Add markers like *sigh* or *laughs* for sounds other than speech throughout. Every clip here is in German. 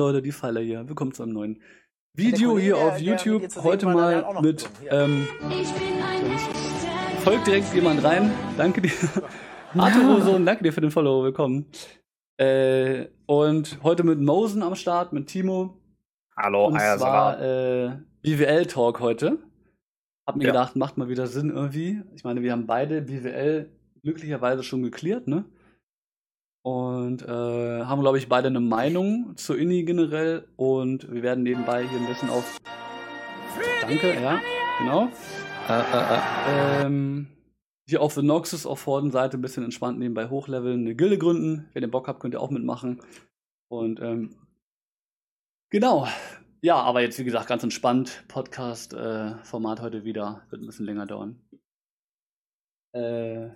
Leute, die Pfeiler hier. Willkommen zu einem neuen Video hier auf YouTube. Heute mal mit, ähm, folgt direkt jemand rein. Danke dir. Arthur danke dir für den Follow. Willkommen. Äh, und heute mit Mosen am Start, mit Timo. Hallo, Und zwar äh, BWL-Talk heute. Hab mir Ja. gedacht, macht mal wieder Sinn irgendwie. Ich meine, wir haben beide BWL glücklicherweise schon geklärt, ne? Und äh, haben, glaube ich, beide eine Meinung zur Uni generell. Und wir werden nebenbei hier ein bisschen auf. Danke, ja, genau. Äh, äh, äh. Ähm, hier auf The Noxus auf Horden-Seite ein bisschen entspannt nebenbei hochleveln, eine Gilde gründen. Wenn ihr Bock habt, könnt ihr auch mitmachen. Und ähm, genau. Ja, aber jetzt wie gesagt ganz entspannt. Podcast-Format heute wieder. Wird ein bisschen länger dauern. Äh,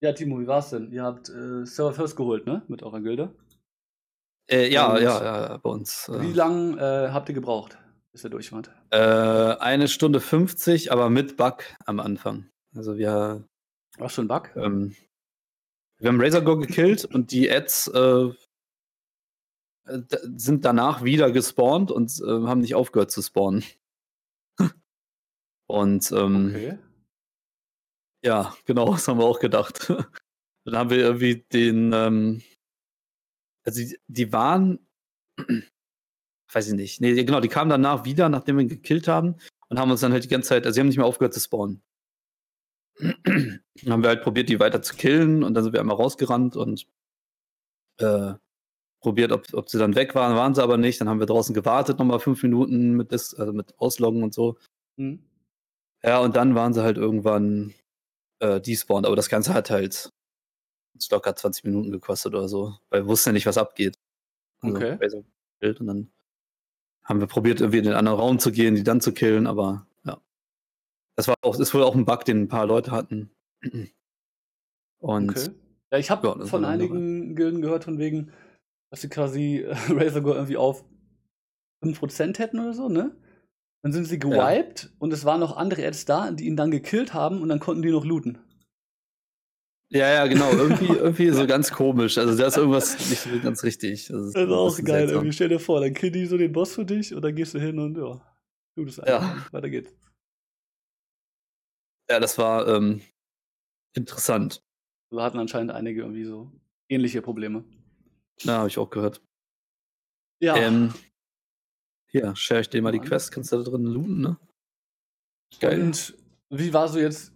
ja, Timo, wie war's denn? Ihr habt äh, Server First geholt, ne? Mit eurer Gilde. Äh, ja, Und- ja, ja, bei uns. Wie Äh, lange äh, habt ihr gebraucht, bis ihr durch wart? äh, eine Stunde 50, aber mit Bug am Anfang. Also wir, War schon ein Bug? ähm, wir haben Razor Go gekillt und die Ads äh, sind danach wieder gespawnt und äh, haben nicht aufgehört zu spawnen. *laughs* und ähm, Okay. Ja, genau, *laughs* das haben wir auch gedacht. Dann haben wir irgendwie den, ähm, also die, die waren, *clears throat* weiß ich nicht, nee, genau, die kamen danach wieder, nachdem wir ihn gekillt haben und haben uns dann halt die ganze Zeit, also sie haben nicht mehr aufgehört zu spawnen. *clears throat* Dann haben wir halt probiert, die weiter zu killen und dann sind wir einmal rausgerannt und äh, probiert, ob, ob sie dann weg waren, waren sie aber nicht. Dann haben wir draußen gewartet, nochmal fünf Minuten mit, Dis also mit Ausloggen und so. Hm. Ja, und dann waren sie halt irgendwann äh, despawned, aber das Ganze hat halt locker 20 Minuten gekostet oder so, weil wir wussten ja nicht, was abgeht. Okay. Razor gekillt Und dann haben wir probiert, irgendwie in den anderen Raum zu gehen, die dann zu killen, aber ja. Das war auch, ist wohl auch ein Bug, den ein paar Leute hatten. *clears throat* Und Okay. Ja, ich habe Ja, von einigen Gilden gehört, von wegen, dass sie quasi äh, *laughs* Razor Go irgendwie auf 5% hätten oder so, ne? Dann sind sie gewiped und es waren noch andere Ads da, die ihn dann gekillt haben und dann konnten die noch looten. ja, ja, genau, irgendwie, *laughs* irgendwie so ganz komisch. Also da ist irgendwas nicht so ganz richtig. Das ist, Das ist auch geil. seltsam. Irgendwie. Stell dir vor, dann killen die so den Boss für dich und dann gehst du hin und ja, du das Ja. einfach. Weiter geht's. Ja, das war ähm, interessant. Wir hatten anscheinend einige irgendwie so ähnliche Probleme. Ja, habe ich auch gehört. Ja. Ähm, hier, share ich dir mal die. Quest, kannst du da drin looten, ne? Geil. Und wie war so jetzt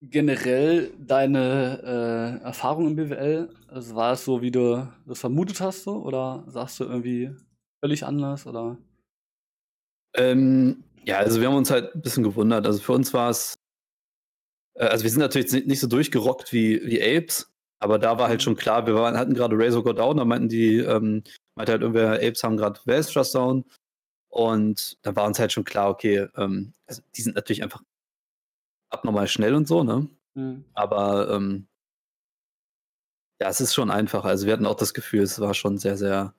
generell deine äh, Erfahrung im BWL? Also war es so, wie du das vermutet hast, so? Oder sagst du irgendwie völlig anders? Oder? Ähm, ja, also wir haben uns halt ein bisschen gewundert. Also für uns war es, äh, also wir sind natürlich nicht so durchgerockt wie, wie Apes, aber da war halt schon klar, wir waren, hatten gerade Razor God Down, da meinten die, ähm, meinte halt irgendwer, Apes haben gerade Trust Down und da war uns halt schon klar, okay, ähm, also die sind natürlich einfach abnormal schnell und so, ne? Hm. Aber ähm, ja, es ist schon einfach. Also wir hatten auch das Gefühl, es war schon sehr, sehr.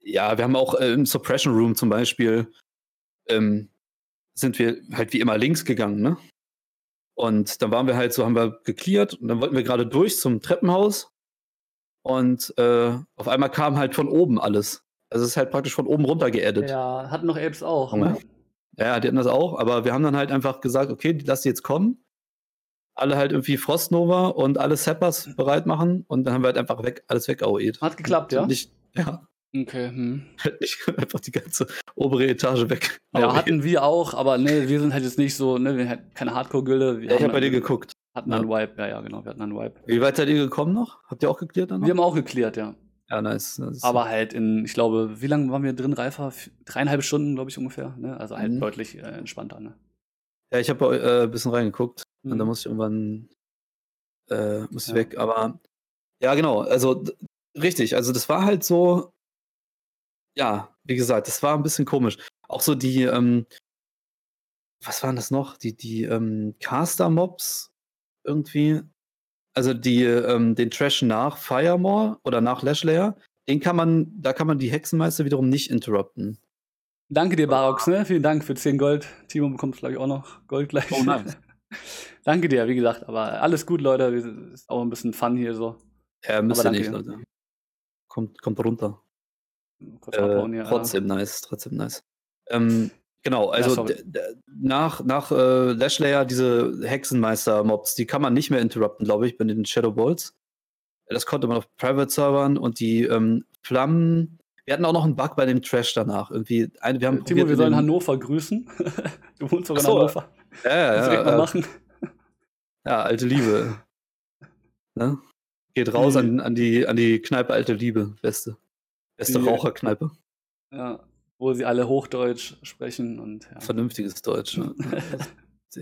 Ja, wir haben auch äh, im Suppression Room zum Beispiel ähm, sind wir halt wie immer links gegangen, ne? Und dann waren wir halt so, haben wir geklärt und dann wollten wir gerade durch zum Treppenhaus und äh, auf einmal kam halt von oben alles. Also es ist halt praktisch von oben runter geaddet. Ja, hatten noch Apes auch. Ja. Ne? Ja, die hatten das auch, aber wir haben dann halt einfach gesagt, okay, die lass die jetzt kommen. Alle halt irgendwie Frostnova und alle Sappers bereit machen und dann haben wir halt einfach weg, alles weg AOE't. Hat geklappt, ja? Nicht, ja, Okay. Hm. *laughs* halt nicht einfach die ganze obere Etage weg. Ja, AOE't. hatten wir auch, aber ne, wir sind halt jetzt nicht so, ne, wir hatten keine Hardcore-Gilde. Wir ja, ich habe bei dir dann- geguckt. Hatten Ja. einen Wipe, ja, ja, genau, wir hatten einen Wipe. Wie weit seid ihr gekommen noch? Habt ihr auch geklärt dann noch? Wir haben auch geklärt, ja. Ja, nice. Aber halt in, ich glaube, wie lange waren wir drin, Reifer? Dreieinhalb Stunden, glaube ich, ungefähr. Ne? Also halt Mhm. deutlich äh, entspannter. Ne? ja, ich habe äh, ein bisschen reingeguckt und Mhm. da musste ich irgendwann äh, muss ich Ja. weg. Aber ja, genau. Also richtig. Also das war halt so. Ja, wie gesagt, das war ein bisschen komisch. Auch so die, ähm, was waren das noch? Die, die ähm, Caster-Mobs irgendwie. Also die, ähm, den Trash nach Firemore oder nach Lashlayer, den kann man, da kann man die Hexenmeister wiederum nicht interrupten. Danke dir, Barox, ne? Vielen Dank für 10 Gold. Timo bekommt, glaube ich, auch noch Gold gleich. Oh, nice. *laughs* danke dir, wie gesagt. Aber alles gut, Leute. Wir- Ist auch ein bisschen Fun hier so. Ja, müsst ihr nicht. Leute. Kommt, kommt runter. Kurz äh, abhauen, ja. Trotzdem nice, trotzdem nice. Ähm, genau, also ja, nach, nach äh, Lashlayer, diese Hexenmeister-Mobs, die kann man nicht mehr interrupten, glaube ich, bei den Shadow Balls. Das konnte man auf Private-Servern und die ähm, Flammen. Wir hatten auch noch einen Bug bei dem Trash danach. Irgendwie ein, wir haben Timo, wir sollen Hannover grüßen. *laughs* du wohnst sogar in Hannover. Ja, ja, ja. Direkt mal äh, machen. Ja, alte Liebe. ne? Geht raus an, an, die, an die Kneipe Alte Liebe. Beste. Beste die, Raucherkneipe. Ja, wo sie alle Hochdeutsch sprechen und ja. Vernünftiges Deutsch, ne? *laughs*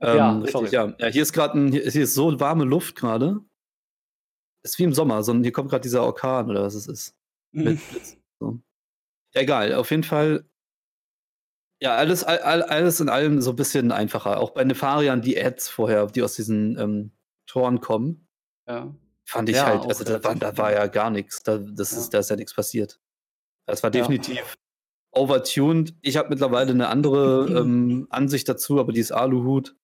ähm, ja, richtig, ja. ja. Hier ist gerade hier ist so warme Luft gerade. Ist wie im Sommer, sondern hier kommt gerade dieser Orkan oder was es ist. Mit so. ja, egal, auf jeden Fall. Ja, alles, all, alles in allem so ein bisschen einfacher. Auch bei Nefarian, die Ads vorher, die aus diesen ähm, Toren kommen. Ja. Fand ich ja, halt, also da war, da war, ja gar nichts. Da, das. Ist, da ist ja nichts passiert. Das war definitiv ja. overtuned. Ich habe mittlerweile eine andere *laughs* ähm, Ansicht dazu, aber die ist Aluhut.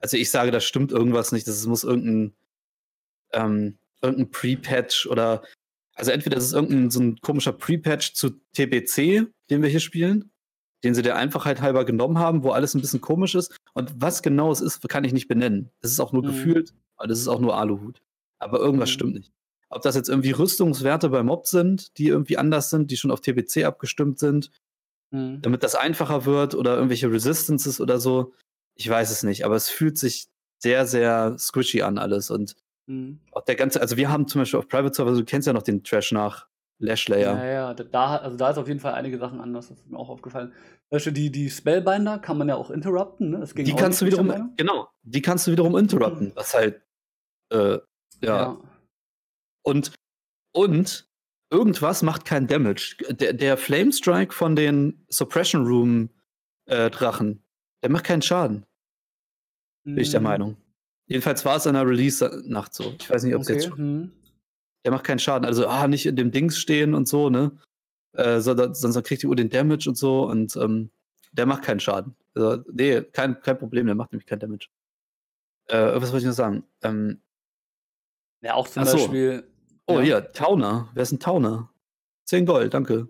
Also ich sage, da stimmt irgendwas nicht. Das muss irgendein, ähm, irgendein Pre-Patch oder also entweder ist irgendein so ein komischer Pre-Patch zu TBC, den wir hier spielen, den sie der Einfachheit halber genommen haben, wo alles ein bisschen komisch ist. Und was genau es ist, kann ich nicht benennen. Das ist auch nur mhm. gefühlt, aber das ist auch nur Aluhut. Aber irgendwas mhm. stimmt nicht. Ob das jetzt irgendwie Rüstungswerte bei Mob sind, die irgendwie anders sind, die schon auf TBC abgestimmt sind, mhm. damit das einfacher wird oder irgendwelche Resistances oder so. Ich weiß es nicht, aber es fühlt sich sehr, sehr squishy an alles. Und mhm. auch der ganze, also wir haben zum Beispiel auf Private Server, du kennst ja noch den Trash nach Lashlayer. Ja, ja, da, also da ist auf jeden Fall einige Sachen anders, das ist mir auch aufgefallen. Beispiel die, die Spellbinder kann man ja auch interrupten, ne? die kannst du wiederum, genau, die kannst du wiederum interrupten, was halt äh, ja. ja. Und, und irgendwas macht keinen Damage. Der, der Flame Strike von den Suppression Room äh, Drachen, der macht keinen Schaden. Bin ich der mhm. Meinung. Jedenfalls war es in der Release-Nacht so. Ich weiß nicht, ob es okay. jetzt schon. Hm. Der macht keinen Schaden. Also, ah, nicht in dem Dings stehen und so, ne? Äh, sondern, sonst kriegt die Uhr den Damage und so und ähm, der macht keinen Schaden. Also, nee, kein, kein Problem, der macht nämlich keinen Damage. Äh, was wollte ich noch sagen? Ähm, ja, auch zum so. Beispiel. Oh, ja. hier, Tauner. Wer ist ein Tauner? 10 Gold, danke.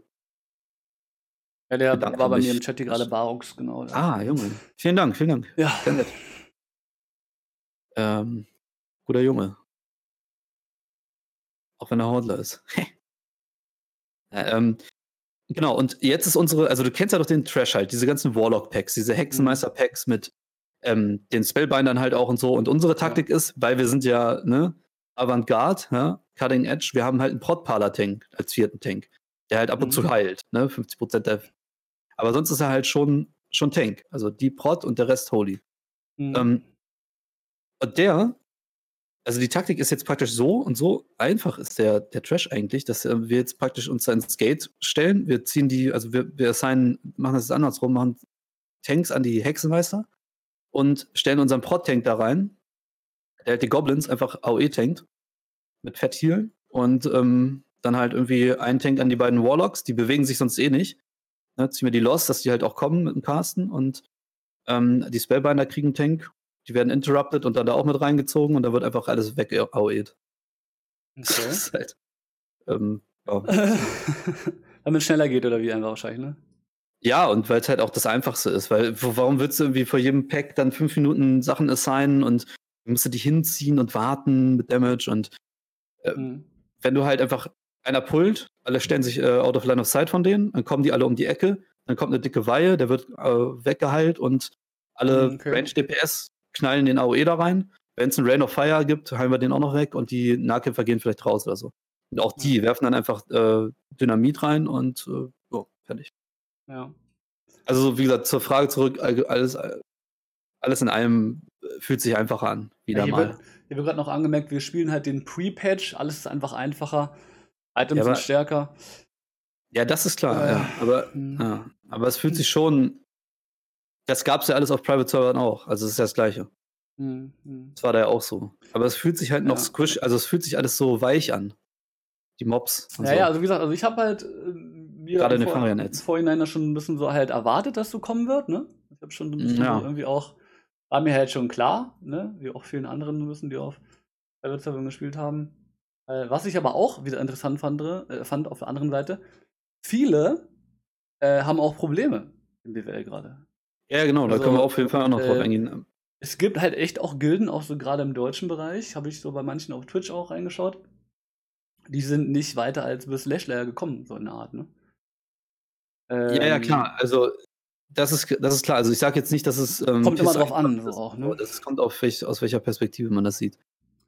Ja, der Dank war bei mich. mir im Chat hier gerade Barux, genau. Ah, Junge. Vielen Dank, vielen Dank. Ja. Sehr nett. Ähm, guter Junge. Auch wenn er Hordler ist. *laughs* ja, ähm, genau, und jetzt ist unsere, also du kennst ja doch den Trash halt, diese ganzen Warlock-Packs, diese Hexenmeister-Packs mit ähm, den Spellbindern halt auch und so. Und unsere Taktik ja. ist, weil wir sind ja, ne, Avantgarde, ja, Cutting Edge, wir haben halt einen Prot-Parler-Tank als vierten Tank, der halt ab und mhm. zu heilt, ne, 50% der. Aber sonst ist er halt schon, schon Tank. Also die Prot und der Rest Holy. Mhm. Ähm, und der, also die Taktik ist jetzt praktisch so und so einfach ist der, der Trash eigentlich, dass äh, wir jetzt praktisch uns da ins Gate stellen. Wir ziehen die, also wir, wir assignen, machen das andersrum, machen Tanks an die Hexenmeister und stellen unseren Prot-Tank da rein der halt die Goblins einfach AOE tankt. Mit Fett Heal. Und ähm, dann halt irgendwie ein Tank an die beiden Warlocks, die bewegen sich sonst eh nicht. Ne, ziehen wir die los, dass die halt auch kommen mit dem Casten. Und ähm, die Spellbinder kriegen einen Tank. Die werden interrupted und dann da auch mit reingezogen und da wird einfach alles weg AOE'd. Okay. Das ist halt, ähm, ja. *laughs* Damit es schneller geht oder wie einfach wahrscheinlich, ne? Ja, und weil es halt auch das Einfachste ist, weil warum würdest du irgendwie vor jedem Pack dann fünf Minuten Sachen assignen und musst du dich hinziehen und warten mit Damage und mhm. wenn du halt einfach einer pullt, alle stellen sich äh, out of line of sight von denen, dann kommen die alle um die Ecke, dann kommt eine dicke Weihe, der wird äh, weggeheilt und alle mhm, okay. Range DPS knallen den AOE da rein. Wenn es einen Rain of Fire gibt, heilen wir den auch noch weg und die Nahkämpfer gehen vielleicht raus oder so. Und auch die ja. werfen dann einfach äh, Dynamit rein und äh, oh, fertig. Ja. Also, wie gesagt, zur Frage zurück, alles, alles in allem fühlt sich einfacher an. Wieder ja, mal. Wird, hier wird gerade noch angemerkt, wir spielen halt den Pre-Patch, alles ist einfach einfacher, Items ja, aber, sind stärker. Ja, das ist klar, äh, ja. Aber, hm. ja. aber es fühlt sich schon. Das gab es ja alles auf Private Servern auch. Also es ist ja das Gleiche. Hm, hm. Das war da ja auch so. Aber es fühlt sich halt noch squish, also es fühlt sich alles so weich an. Die Mobs. ja, so. ja, also wie gesagt, also ich habe halt äh, mir Gerade in Vor im Vorhinein schon ein bisschen so halt erwartet, dass so kommen wird, ne? Ich habe schon bisschen ja. so irgendwie auch war mir halt schon klar, ne? wie auch vielen anderen müssen, die auf Server gespielt haben. Äh, was ich aber auch wieder interessant fand, äh, fand auf der anderen Seite, viele äh, haben auch Probleme im BWL gerade. Ja, genau, da Also, können wir auf jeden Fall auch noch drauf äh, eingehen. Es gibt halt echt auch Gilden, auch so gerade im deutschen Bereich, habe ich so bei manchen auf Twitch auch reingeschaut. Die sind nicht weiter als bis Lashlayer gekommen, so in der Art, ne? Ja, ja, Ähm, klar. Also, das ist, das ist klar. Also, ich sage jetzt nicht, dass es. Ähm, Kommt immer drauf an, einfach so ist, auch, ne? Das kommt auf welch, aus welcher Perspektive man das sieht.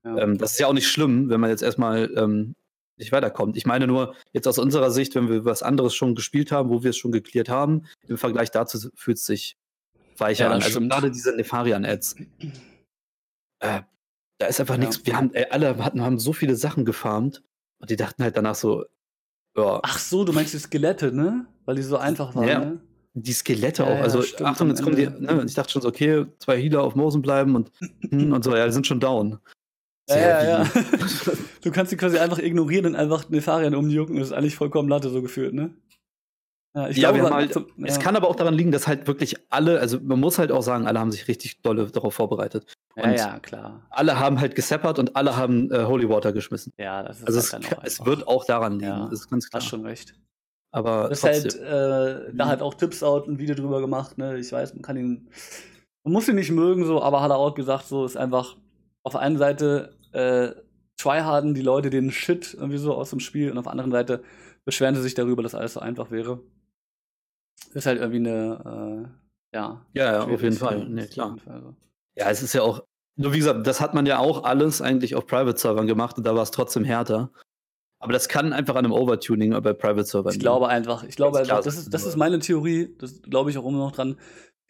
Ja. Ähm, das ist ja auch nicht schlimm, wenn man jetzt erstmal ähm, nicht weiterkommt. Ich meine nur, jetzt aus unserer Sicht, wenn wir was anderes schon gespielt haben, wo wir es schon geklärt haben, im Vergleich dazu fühlt es sich weicher Ja, an. das Also gerade diese Nefarian-Ads. Äh, da ist einfach Ja. nichts. Wir haben, ey, alle hatten, haben so viele Sachen gefarmt und die dachten halt danach so, ja, Ach so, du meinst die Skelette, ne? Weil die so einfach waren, Ja. ne? Die Skelette Ja, auch. ja, Also, stimmt, Achtung, jetzt kommen die, ne, ich dachte schon so, okay, zwei Healer auf Mosen bleiben und, hm, und so, ja, die sind schon down. Ja, ja, ja. *laughs* Du kannst die quasi einfach ignorieren und einfach Nefarian umjucken. Das ist eigentlich vollkommen Latte so gefühlt, ne? Ja, ich Ja, glaube, halt, zum- es ja. kann aber auch daran liegen, dass halt wirklich alle, also man muss halt auch sagen, alle haben sich richtig dolle darauf vorbereitet. Ja, und- ja, klar. Alle haben halt geseppert und alle haben äh, Holy Water geschmissen. Ja, das ist Also halt es, es wird auch daran liegen, Ja, das ist ganz klar. Hast schon recht. Aber Das ist halt, trotzdem. äh, da Mhm. hat auch Tips out ein Video drüber gemacht, ne? Ich weiß, man kann ihn, man muss ihn nicht mögen, so, aber hat er auch gesagt, so ist einfach auf der einen Seite äh, tryharden die Leute den Shit irgendwie so aus dem Spiel und auf der anderen Seite beschweren sie sich darüber, dass alles so einfach wäre. ist halt irgendwie eine, äh, ja. ja, ja, auf jeden Fall. Nee, klar. Fall so. Ja, es ist ja auch, nur wie gesagt, das hat man ja auch alles eigentlich auf Private-Servern gemacht und da war es trotzdem härter. Aber das kann einfach an einem Overtuning bei Private-Servern Ich glaube einfach, ich glaube einfach, das ist, das ist meine Theorie, das glaube ich auch immer noch dran.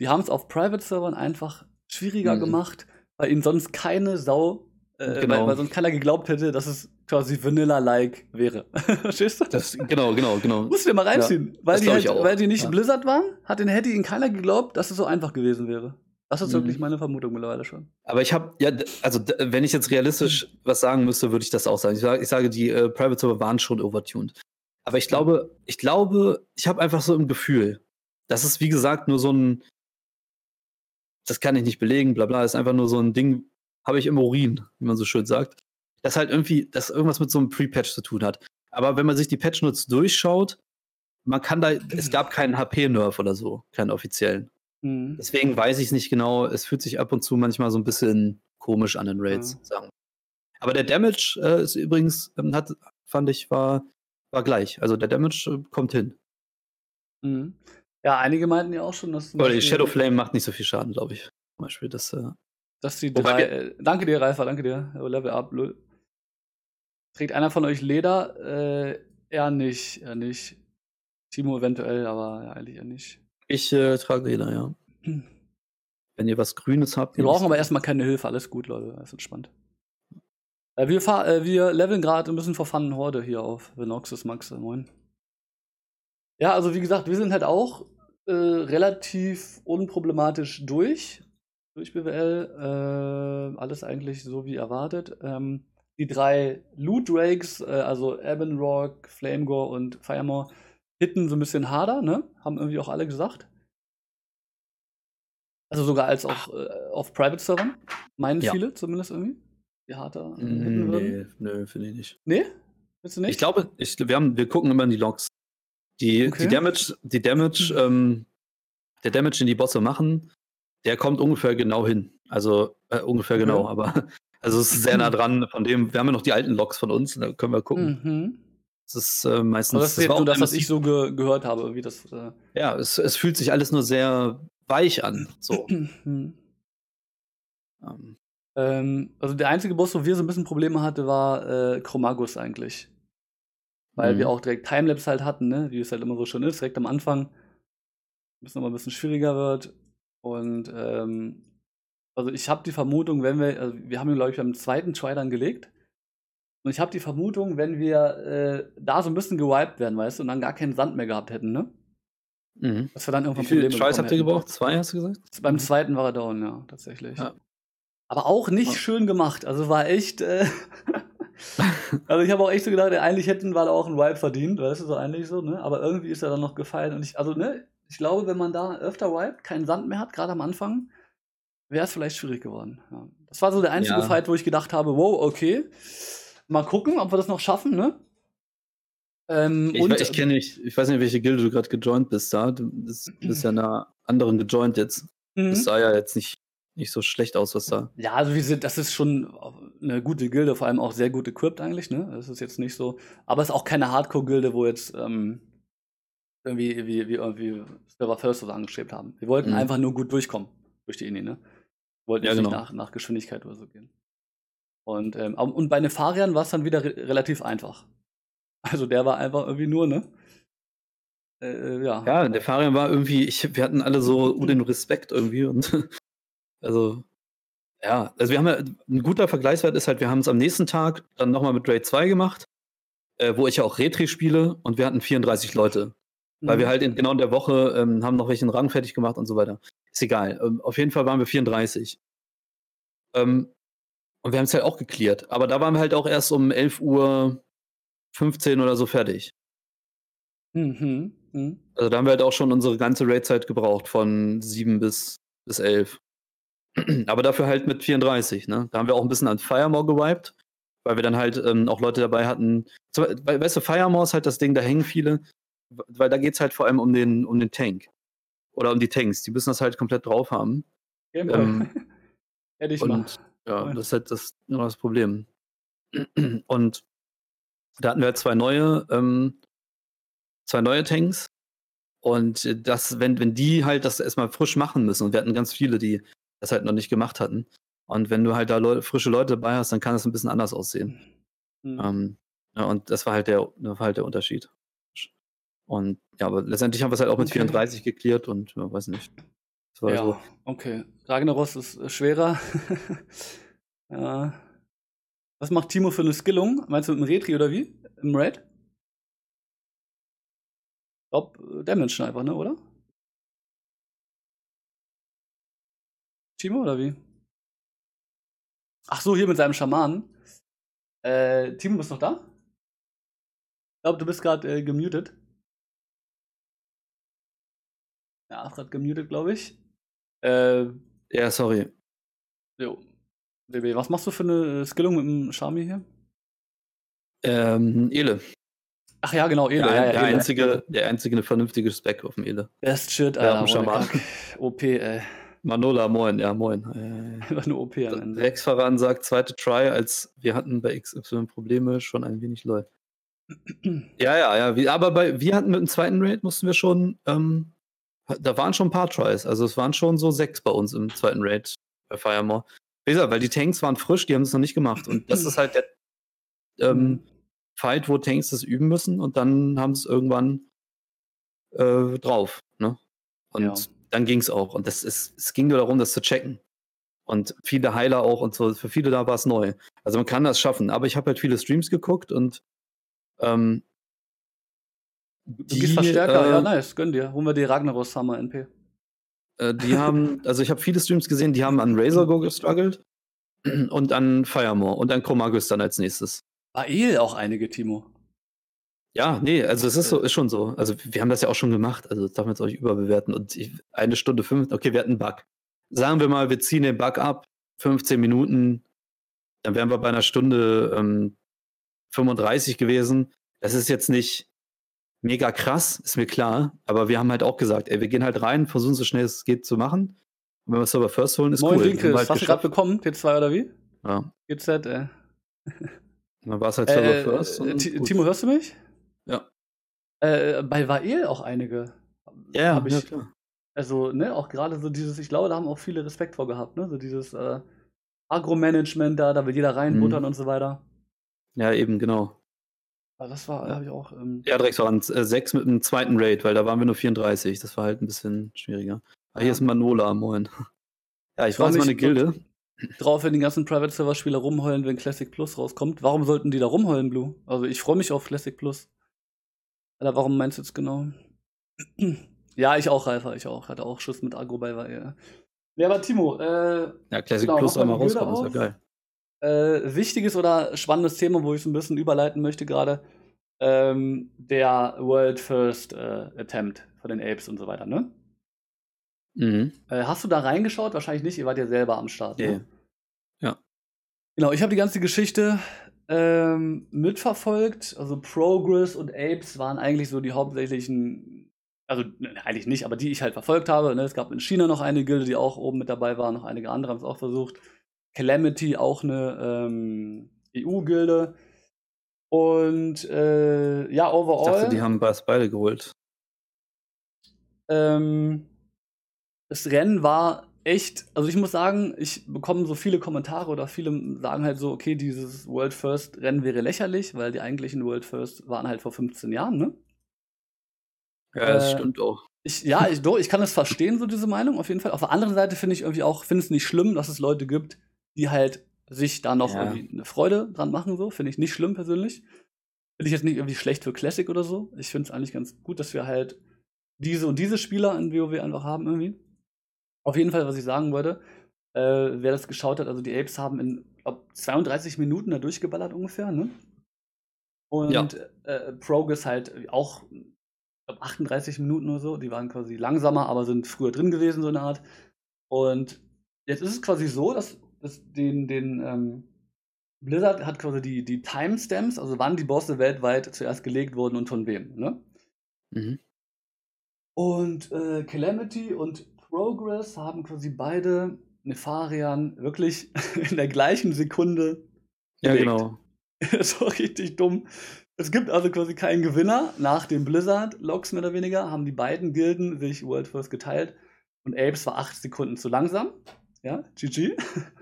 Die haben es auf Private-Servern einfach schwieriger Mhm. gemacht, weil ihnen sonst keine Sau, äh, Genau. weil, weil sonst keiner geglaubt hätte, dass es quasi Vanilla-like wäre. *laughs* Verstehst du? Das, genau, genau, genau. Musst du dir mal reinziehen. weil, das die halt, weil die nicht Ja. Blizzard waren, hat den, hätte ihnen keiner geglaubt, dass es so einfach gewesen wäre. Das ist Mhm. wirklich meine Vermutung mittlerweile schon. Aber ich habe, ja, also wenn ich jetzt realistisch was sagen müsste, würde ich das auch sagen. Ich sage, ich sage die äh, Private Server waren schon overtuned. Aber ich glaube, ich glaube, ich habe einfach so im Gefühl, das ist wie gesagt nur so ein, das kann ich nicht belegen, bla bla, ist einfach nur so ein Ding, habe ich im Urin, wie man so schön sagt, das halt irgendwie, das irgendwas mit so einem Pre-Patch zu tun hat. Aber wenn man sich die Patch-Notes durchschaut, man kann da, es gab keinen HP-Nerf oder so, keinen offiziellen. Mhm. Deswegen weiß ich es nicht genau. Es fühlt sich ab und zu manchmal so ein bisschen komisch an den Raids, wir. Aber der Damage äh, ist übrigens, ähm, hat, fand ich, war, war gleich. Also der Damage äh, kommt hin. Mhm. Ja, einige meinten ja auch schon, dass, Aber die Shadow Flame macht nicht so viel Schaden, glaube ich. Zum Beispiel, das, äh, dass die drei. wir- Äh, danke dir, Reifer, danke dir. Oh, Level up. lol. Trägt einer von euch Leder? Äh, eher nicht, eher nicht. Timo eventuell, aber ja, eigentlich eher nicht. Ich äh, trage Leder, ja. *clears throat* Wenn ihr was Grünes habt. Wir brauchen aber erstmal keine Hilfe, alles gut, Leute, alles entspannt. Äh, wir, fahr, äh, wir leveln gerade ein bisschen vor Fun Horde hier auf Venoxus Max, äh, moin. Ja, also wie gesagt, wir sind halt auch äh, relativ unproblematisch durch, durch BWL. Äh, alles eigentlich so wie erwartet. Ähm, die drei Loot Drakes, äh, also Ebon Rock, Flamegore und Firemore, hitten so ein bisschen harder, ne? Haben irgendwie auch alle gesagt. Also sogar als auch äh, auf Private-Servern. Meinen Ja. viele zumindest irgendwie. Die harter Mm. Nee, nö, finde ich nicht. Nee? Willst du nicht? Ich glaube, ich, wir, haben, wir gucken immer in die Logs. Die, Okay. die Damage, die Damage, ähm, der Damage, den die Bosse machen, der kommt ungefähr genau hin. Also äh, ungefähr Okay. genau, aber *laughs* also es ist sehr *clears throat* nah dran von dem. Wir haben ja noch die alten Logs von uns, da können wir gucken. Mhm. Das ist äh, meistens. Aber das ist so auch das, was ich so ge gehört habe, irgendwie das. Äh, Ja, es, es fühlt sich alles nur sehr weich an. So. *clears throat* Mhm. ähm, Ähm, also der einzige Boss, wo wir so ein bisschen Probleme hatten, war äh, Chromagus eigentlich. Weil Mhm. wir auch direkt Timelapse halt hatten, ne? wie es halt immer so schön ist, direkt am Anfang. Bis es nochmal ein bisschen schwieriger wird. Und ähm, also ich habe die Vermutung, wenn wir, also wir haben ihn, glaube ich, beim zweiten Try dann gelegt. Und ich habe die Vermutung, wenn wir äh, da so ein bisschen gewiped werden, weißt du, und dann gar keinen Sand mehr gehabt hätten, ne? mhm. Dass wir dann irgendwann Wie viele Probleme bekommen habt ihr gebraucht? Zwei, hast du gesagt? Beim zweiten war er down, ja, tatsächlich. Ja. Aber auch nicht Ja. schön gemacht. Also war echt. Äh *laughs* also ich habe auch echt so gedacht, eigentlich hätten wir da auch einen Wipe verdient, weißt du, so eigentlich so, ne? Aber irgendwie ist er dann noch gefallen. Und ich, also, ne, ich glaube, wenn man da öfter wiped, keinen Sand mehr hat, gerade am Anfang, wäre es vielleicht schwierig geworden. Ja. Das war so der einzige Ja. Fight, wo ich gedacht habe, wow, okay. Mal gucken, ob wir das noch schaffen, ne? Ähm, ich, ich kenne nicht, ich weiß nicht, welche Gilde du gerade gejoint bist da. Du bist, bist ja einer anderen gejoint jetzt. Mhm. Das sah ja jetzt nicht, nicht so schlecht aus, was da. Ja, also wir sind, das ist schon eine gute Gilde, vor allem auch sehr gut equipped eigentlich, ne? Das ist jetzt nicht so. Aber es ist auch keine Hardcore-Gilde, wo jetzt ähm, irgendwie wie, wie irgendwie Server First oder angestrebt haben. Wir wollten mhm. einfach nur gut durchkommen durch die Indie, ne? Wir wollten ja, genau. nicht nach, nach Geschwindigkeit oder so gehen. Und, ähm, und bei Nefarian war es dann wieder re relativ einfach. Also der war einfach irgendwie nur, ne? Äh, äh ja. Ja, der Farian war irgendwie, ich, wir hatten alle so den Respekt irgendwie und *laughs* also ja, also wir haben ja, ein guter Vergleichswert ist halt, wir haben es am nächsten Tag dann nochmal mit Raid 2 gemacht, äh, wo ich ja auch Retri spiele und wir hatten 34 Leute. Mhm. Weil wir mhm. halt in, genau in der Woche ähm, haben noch welchen Rang fertig gemacht und so weiter. Ist egal. Ähm, auf jeden Fall waren wir 34. Ähm, und wir haben es halt auch geklärt. Aber da waren wir halt auch erst um 11 Uhr 15 oder so fertig. Mhm. Mhm. Also da haben wir halt auch schon unsere ganze Raid-Zeit gebraucht, von 7 bis, bis 11. *clears throat* Aber dafür halt mit 34, ne? Da haben wir auch ein bisschen an Firemore gewiped, weil wir dann halt ähm, auch Leute dabei hatten. Weißt du, Firemore ist halt das Ding, da hängen viele, weil da geht es halt vor allem um den, um den Tank. Oder um die Tanks. Die müssen das halt komplett drauf haben. Genau. Ähm, *laughs* Hätte ich und, mal. Ja, das ist halt das, das Problem. *clears throat* Und da hatten wir halt zwei neue, ähm, zwei neue Tanks. Und das, wenn, wenn die halt das erstmal frisch machen müssen, und wir hatten ganz viele, die das halt noch nicht gemacht hatten. Und wenn du halt da Leute, frische Leute dabei hast, dann kann das ein bisschen anders aussehen. Mhm. Ähm, ja, und das war halt der, das war halt der Unterschied. Und ja, aber letztendlich haben wir es halt auch mit okay. 34 geklärt und ja, weiß nicht. Ja, so. okay. Ragnaros ist äh, schwerer. *laughs* ja. Was macht Timo für eine Skillung? Meinst du mit dem Retri oder wie? Im Raid? Ich äh, Damage Sniper, ne, oder? Timo oder wie? Ach so, hier mit seinem Schamanen. Äh, Timo, bist du noch da? Ich glaube, du bist gerade äh, gemutet. Ja, gerade gemutet, glaube ich. Äh, ja, sorry. Jo. DB, was machst du für eine Skillung mit dem Shami hier? Ähm, Ele. Ach ja, genau, Ele. Der, ja, ja, der Ele. einzige, der einzige vernünftige Spec auf dem Ele. Best Shit, Alter. Ja, OP, ey. Manola, moin, ja, moin. *laughs* Einfach nur OP am Ende. Rex Faran sagt, zweite Try, als wir hatten bei XY Probleme, schon ein wenig läuft. *clears throat* ja, ja, ja. Wie, aber bei, wir hatten mit dem zweiten Raid, mussten wir schon, ähm, da waren schon ein paar Tries. Also es waren schon so sechs bei uns im zweiten Raid bei Firemore. Wie gesagt, weil die Tanks waren frisch, die haben es noch nicht gemacht. Und das ist halt der ähm, mhm. Fight, wo Tanks das üben müssen und dann haben es irgendwann äh, drauf. Ne? Und ja. dann ging es auch. Und das ist, es ging nur darum, das zu checken. Und viele Heiler auch und so. Für viele da war es neu. Also man kann das schaffen. Aber ich habe halt viele Streams geguckt und ähm, Du die, gehst Verstärker, äh, ja, nice, gönn dir. Holen wir die Ragnaros Hammer NP. Äh, die haben, *laughs* also ich habe viele Streams gesehen, die haben an Razor Go gestruggelt *clears throat* und an Firemore und an Chromagus dann als nächstes. War eh auch einige, Timo. Ja, nee, also es ist so, ist schon so. Also wir haben das ja auch schon gemacht, also das darf man jetzt auch nicht überbewerten. Und ich, eine Stunde fünf, okay, wir hatten einen Bug. Sagen wir mal, wir ziehen den Bug ab, 15 Minuten, dann wären wir bei einer Stunde ähm, 35 gewesen. Das ist jetzt nicht, mega krass, ist mir klar. Aber wir haben halt auch gesagt, ey, wir gehen halt rein, versuchen so schnell es geht zu machen. Und wenn wir Server First holen, ist Moin, cool. Winkel, halt hast du gerade bekommen? T2 oder wie? Ja. GZ, äh. Dann war es halt Server äh, First. Äh, Timo, hörst du mich? Ja. Äh, bei Vael auch einige. Ja, hab ich, ja, klar. Also, ne, auch gerade so dieses, ich glaube, da haben auch viele Respekt vor gehabt, ne? So dieses äh, Agro-Management da, da will jeder reinbuttern mhm. und so weiter. Ja, eben, genau. Das war, ja. habe ich auch. Ähm, ja, direkt waren äh, sechs mit einem zweiten Raid, weil da waren wir nur 34. Das war halt ein bisschen schwieriger. Ah, hier ist Manola, moin. Ja, ich war jetzt mal eine Gilde. Drauf, wenn die ganzen Private-Server-Spieler rumheulen, wenn Classic Plus rauskommt. Warum sollten die da rumheulen, Blue? Also, ich freue mich auf Classic Plus. Alter, warum meinst du jetzt genau? *clears throat* ja, ich auch, Ralfer, ich auch. Hatte auch Schuss mit Agro bei, war ja. Ja, aber Timo, äh, Ja, Classic genau, Plus einmal rauskommen, ist ja geil äh, wichtiges oder spannendes Thema, wo ich so ein bisschen überleiten möchte gerade. Ähm, der World First äh, Attempt von den Apes und so weiter, ne? Mhm. Äh, hast du da reingeschaut? Wahrscheinlich nicht, ihr wart ja selber am Start. Ne? Ja. Genau, ich habe die ganze Geschichte ähm, mitverfolgt. Also Progress und Apes waren eigentlich so die hauptsächlichen, also ne, eigentlich nicht, aber die ich halt verfolgt habe. Ne? Es gab in China noch eine Gilde, die auch oben mit dabei war, noch einige andere haben es auch versucht. Calamity, auch eine ähm, EU-Gilde. Und äh, ja, overall. Ich dachte, die haben beide geholt. Ähm, das Rennen war echt, also ich muss sagen, ich bekomme so viele Kommentare oder viele sagen halt so, okay, dieses World First Rennen wäre lächerlich, weil die eigentlichen World First waren halt vor 15 Jahren, ne? Ja, das äh, stimmt auch. Ich, ja, ich, ich kann das verstehen, so diese Meinung, auf jeden Fall. Auf der anderen Seite finde ich irgendwie auch, finde es nicht schlimm, dass es Leute gibt, die halt sich da noch ja. irgendwie eine Freude dran machen, so. Finde ich nicht schlimm persönlich. Finde ich jetzt nicht irgendwie schlecht für Classic oder so. Ich finde es eigentlich ganz gut, dass wir halt diese und diese Spieler in WoW einfach haben irgendwie. Auf jeden Fall, was ich sagen wollte, äh, wer das geschaut hat, also die Apes haben in glaub, 32 Minuten da durchgeballert ungefähr, ne? Und ja. äh, Progress halt auch glaub, 38 Minuten oder so. Die waren quasi langsamer, aber sind früher drin gewesen, so eine Art. Und jetzt ist es quasi so, dass, dass den, den ähm, Blizzard hat quasi die, die Timestamps, also wann die Bosse weltweit zuerst gelegt wurden und von wem, ne? Mhm. Und äh, Calamity und Progress haben quasi beide Nefarian wirklich *laughs* in der gleichen Sekunde. Ja, gelegt. genau. *laughs* das war richtig dumm. Es gibt also quasi keinen Gewinner. Nach dem Blizzard-Logs mehr oder weniger haben die beiden Gilden sich World First geteilt und Apes war acht Sekunden zu langsam. Ja, GG. *laughs*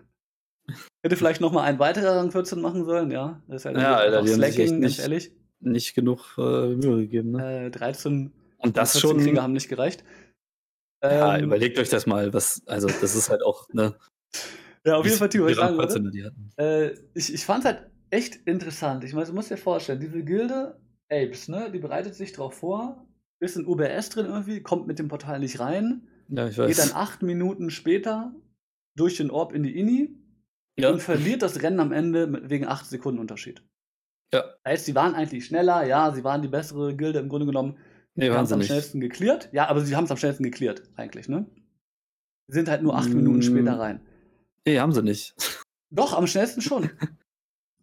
Hätte vielleicht noch mal ein weiterer Rang 14 machen sollen, ja. Das ist halt ja, Alter, die Slacking, nicht, ehrlich. nicht genug äh, Mühe gegeben. Ne? Äh, 13 und das schon. Krieger haben nicht gereicht. Ja, ähm, überlegt euch das mal, was, also das ist halt auch, ne? ja, auf jeden Fall, Timo, ich sagen würde, äh, ich, ich fand halt echt interessant. Ich meine, du musst dir vorstellen, diese Gilde Apes, ne, die bereitet sich drauf vor, ist in UBS drin irgendwie, kommt mit dem Portal nicht rein, ja, ich weiß. geht dann acht Minuten später durch den Orb in die Ini ja. und verliert das Rennen am Ende wegen acht Sekunden Unterschied. Ja. Heißt, sie waren eigentlich schneller, ja, sie waren die bessere Gilde im Grunde genommen. Nee, haben es am schnellsten geklärt. Ja, aber sie haben es am schnellsten geklärt, eigentlich, ne? Sie sind halt nur acht mm. Minuten später rein. Nee, haben sie nicht. Doch, am schnellsten schon.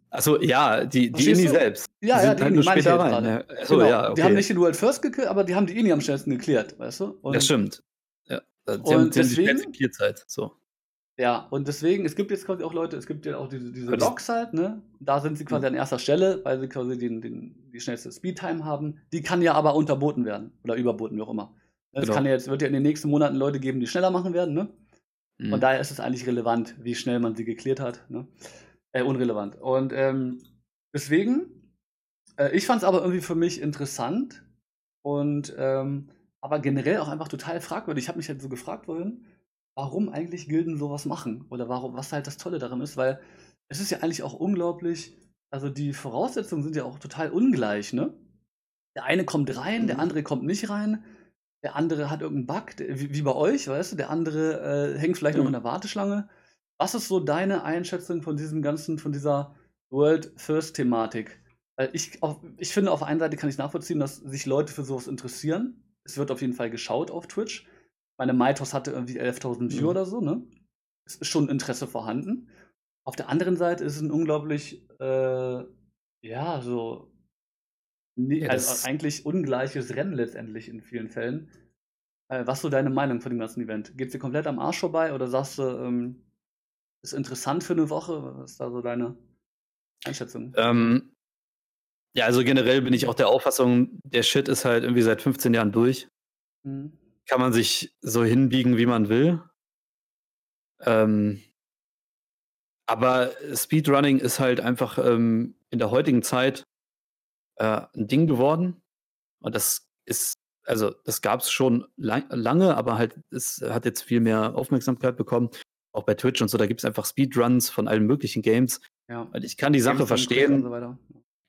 Achso, *laughs* ja, die, die Ini selbst. Ja, die ja, die halt Ini später rein. Ja. Achso, genau. ja, okay. Die haben nicht den World First geklärt, aber die haben die Ini am schnellsten geklärt, weißt du? Und das stimmt. Ja, die und haben, die deswegen, haben die. So. Ja, und deswegen, es gibt jetzt quasi auch Leute, es gibt ja auch diese, diese Logs halt, ne? Da sind sie quasi mhm. an erster Stelle, weil sie quasi den, den, die schnellste Speedtime haben. Die kann ja aber unterboten werden oder überboten, wie auch immer. Es genau. kann ja jetzt, wird ja in den nächsten Monaten Leute geben, die schneller machen werden, ne? Mhm. Von daher ist es eigentlich relevant, wie schnell man sie geklärt hat, ne? Äh, unrelevant. Und ähm, deswegen, äh, ich fand es aber irgendwie für mich interessant und ähm, aber generell auch einfach total fragwürdig. Ich habe mich halt so gefragt vorhin, warum eigentlich Gilden sowas machen oder warum, was halt das Tolle daran ist, weil es ist ja eigentlich auch unglaublich, also die Voraussetzungen sind ja auch total ungleich, ne? Der eine kommt rein, mhm. der andere kommt nicht rein, der andere hat irgendeinen Bug, der, wie, wie, bei euch, weißt du, der andere äh, hängt vielleicht mhm. noch in der Warteschlange. Was ist so deine Einschätzung von diesem ganzen, von dieser World First Thematik? Weil ich, auf, ich finde, auf der einen Seite kann ich nachvollziehen, dass sich Leute für sowas interessieren. Es wird auf jeden Fall geschaut auf Twitch meine Mythos hatte irgendwie 11.000 View mhm. oder so, ne? Es ist schon Interesse vorhanden. Auf der anderen Seite ist es ein unglaublich, äh, ja, so, ne, ja, also eigentlich ungleiches Rennen letztendlich in vielen Fällen. Äh, was ist so deine Meinung von dem ganzen Event? Geht dir komplett am Arsch vorbei oder sagst du, ähm, ist interessant für eine Woche? Was ist da so deine Einschätzung? Ähm, ja, also generell bin ich auch der Auffassung, der Shit ist halt irgendwie seit 15 Jahren durch. Mhm kann man sich so hinbiegen, wie man will. Ähm, aber Speedrunning ist halt einfach ähm, in der heutigen Zeit äh, ein Ding geworden. Und das ist, also das gab es schon lang, lange, aber halt, es hat jetzt viel mehr Aufmerksamkeit bekommen. Auch bei Twitch und so, da gibt es einfach Speedruns von allen möglichen Games. Ja. Und ich kann die Sache Games verstehen. So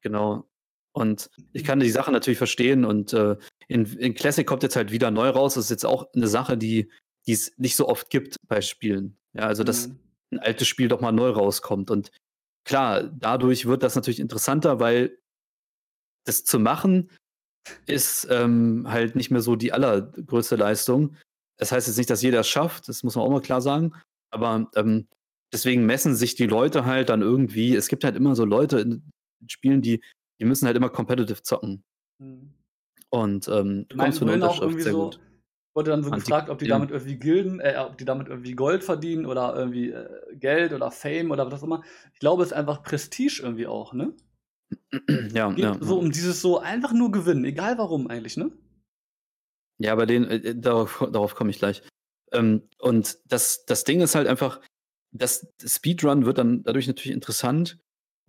genau. Und ich kann die Sache natürlich verstehen und äh, in, in Classic kommt jetzt halt wieder neu raus. Das ist jetzt auch eine Sache, die es nicht so oft gibt bei Spielen. Ja, also dass mhm. ein altes Spiel doch mal neu rauskommt. Und klar, dadurch wird das natürlich interessanter, weil das zu machen ist ähm, halt nicht mehr so die allergrößte Leistung. Das heißt jetzt nicht, dass jeder es schafft, das muss man auch mal klar sagen. Aber ähm, deswegen messen sich die Leute halt dann irgendwie. Es gibt halt immer so Leute in Spielen, die, die müssen halt immer competitive zocken. Mhm. Und ähm, du meinst vorhin auch irgendwie so, gut. wurde dann so Anti- gefragt, ob die damit irgendwie Gilden, äh, ob die damit irgendwie Gold verdienen oder irgendwie äh, Geld oder Fame oder was auch immer. Ich glaube, es ist einfach Prestige irgendwie auch, ne? *clears throat* ja, Geht ja. so um dieses so einfach nur gewinnen, egal warum eigentlich, ne? Ja, bei denen, äh, darauf, *laughs* darauf komme ich gleich. Ähm, und das, das Ding ist halt einfach, das Speedrun wird dann dadurch natürlich interessant,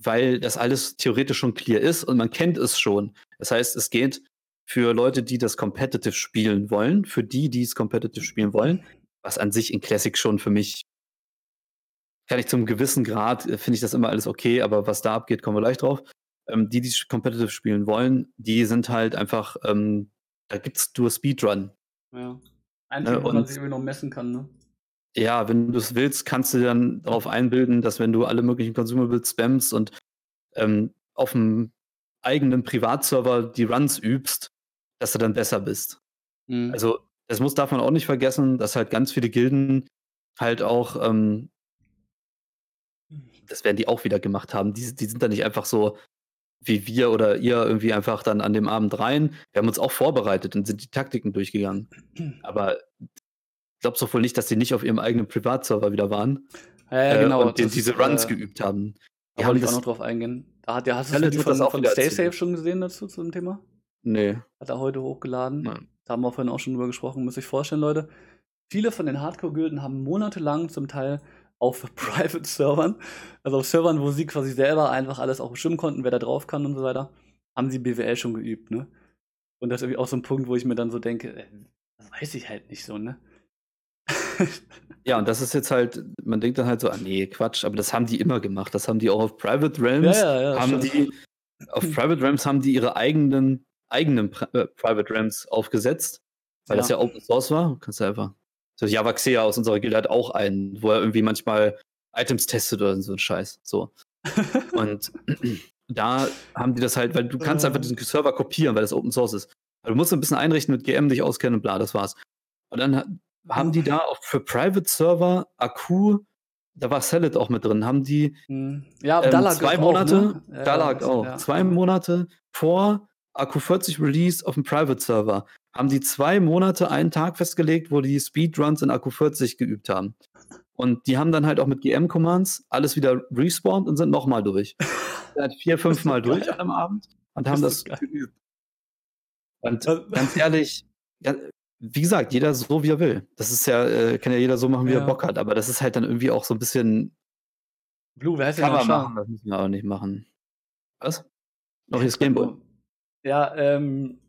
weil das alles theoretisch schon clear ist und man kennt es schon. Das heißt, es geht für Leute, die das competitive spielen wollen, für die, die es competitive spielen wollen, was an sich in Classic schon für mich kann ich zum gewissen Grad, äh, finde ich das immer alles okay, aber was da abgeht, kommen wir gleich drauf. Ähm, die, die competitive spielen wollen, die sind halt einfach, ähm, da gibt's nur Speedrun. Ja. Ein Ne, man sich irgendwie noch messen kann, ne? Ja, wenn du es willst, kannst du dann darauf einbilden, dass wenn du alle möglichen Consumables spammst und ähm, auf dem eigenen Privatserver die Runs übst, dass du dann besser bist. Mhm. Also, das muss darf man auch nicht vergessen, dass halt ganz viele Gilden halt auch, ähm, das werden die auch wieder gemacht haben. Die, die sind da nicht einfach so wie wir oder ihr irgendwie einfach dann an dem Abend rein. Wir haben uns auch vorbereitet und sind die Taktiken durchgegangen. Aber glaubst doch wohl nicht, dass die nicht auf ihrem eigenen Privatserver wieder waren ja, ja, äh, genau. und das diese Runs äh, geübt haben. Da Die wollte ich auch das- noch drauf eingehen. Da hat ja, hast du tut von, das auch von Stay erzählen. Safe schon gesehen dazu, zu dem Thema? Nee. Hat er heute hochgeladen. Nein. Da haben wir vorhin auch schon drüber gesprochen, müsst ihr euch vorstellen, Leute. Viele von den Hardcore-Gilden haben monatelang zum Teil auf *laughs* Private-Servern, also auf Servern, wo sie quasi selber einfach alles auch bestimmen konnten, wer da drauf kann und so weiter, haben sie BWL schon geübt, ne? Und das ist irgendwie auch so ein Punkt, wo ich mir dann so denke, äh, das weiß ich halt nicht so, ne? *laughs* Ja, und das ist jetzt halt, man denkt dann halt so, ah nee, Quatsch, aber das haben die immer gemacht. Das haben die auch auf Private Realms. Ja, ja, ja, haben stimmt. die, auf Private Realms haben die ihre eigenen, eigenen Pri äh, Private Realms aufgesetzt, weil das ja Open Source war. Kannst du einfach. So, Javaxea aus unserer Gilde hat auch einen, wo er irgendwie manchmal Items testet oder so ein Scheiß. So. *laughs* Und *clears throat* da haben die das halt, weil du kannst einfach diesen Server kopieren, weil das Open Source ist. Also du musst ein bisschen einrichten mit GM, dich auskennen und bla, das war's. Und dann ha- haben die da auch für Private Server, Akku, da war Salad auch mit drin, haben die Hm. Ja, ähm, zwei auch, Monate, ne? Ja, Dalag das- auch, ja. zwei Monate vor Akku 40 Release auf dem Private Server, haben die zwei Monate einen Tag festgelegt, wo die Speedruns in Akku 40 geübt haben. Und die haben dann halt auch mit GM-Commands alles wieder respawned und sind nochmal durch. *laughs* Vier, fünf Mal durch geil. an einem Abend und Das haben das geil. geübt. Und *laughs* ganz ehrlich, wie gesagt, jeder so, wie er will. Das ist ja, äh, kann ja jeder so machen, wie Ja. er Bock hat. Aber das ist halt dann irgendwie auch so ein bisschen, Blue, wer heißt denn machen, das müssen wir aber nicht machen. Was? Noch hier das Gameboy. Ja, ähm,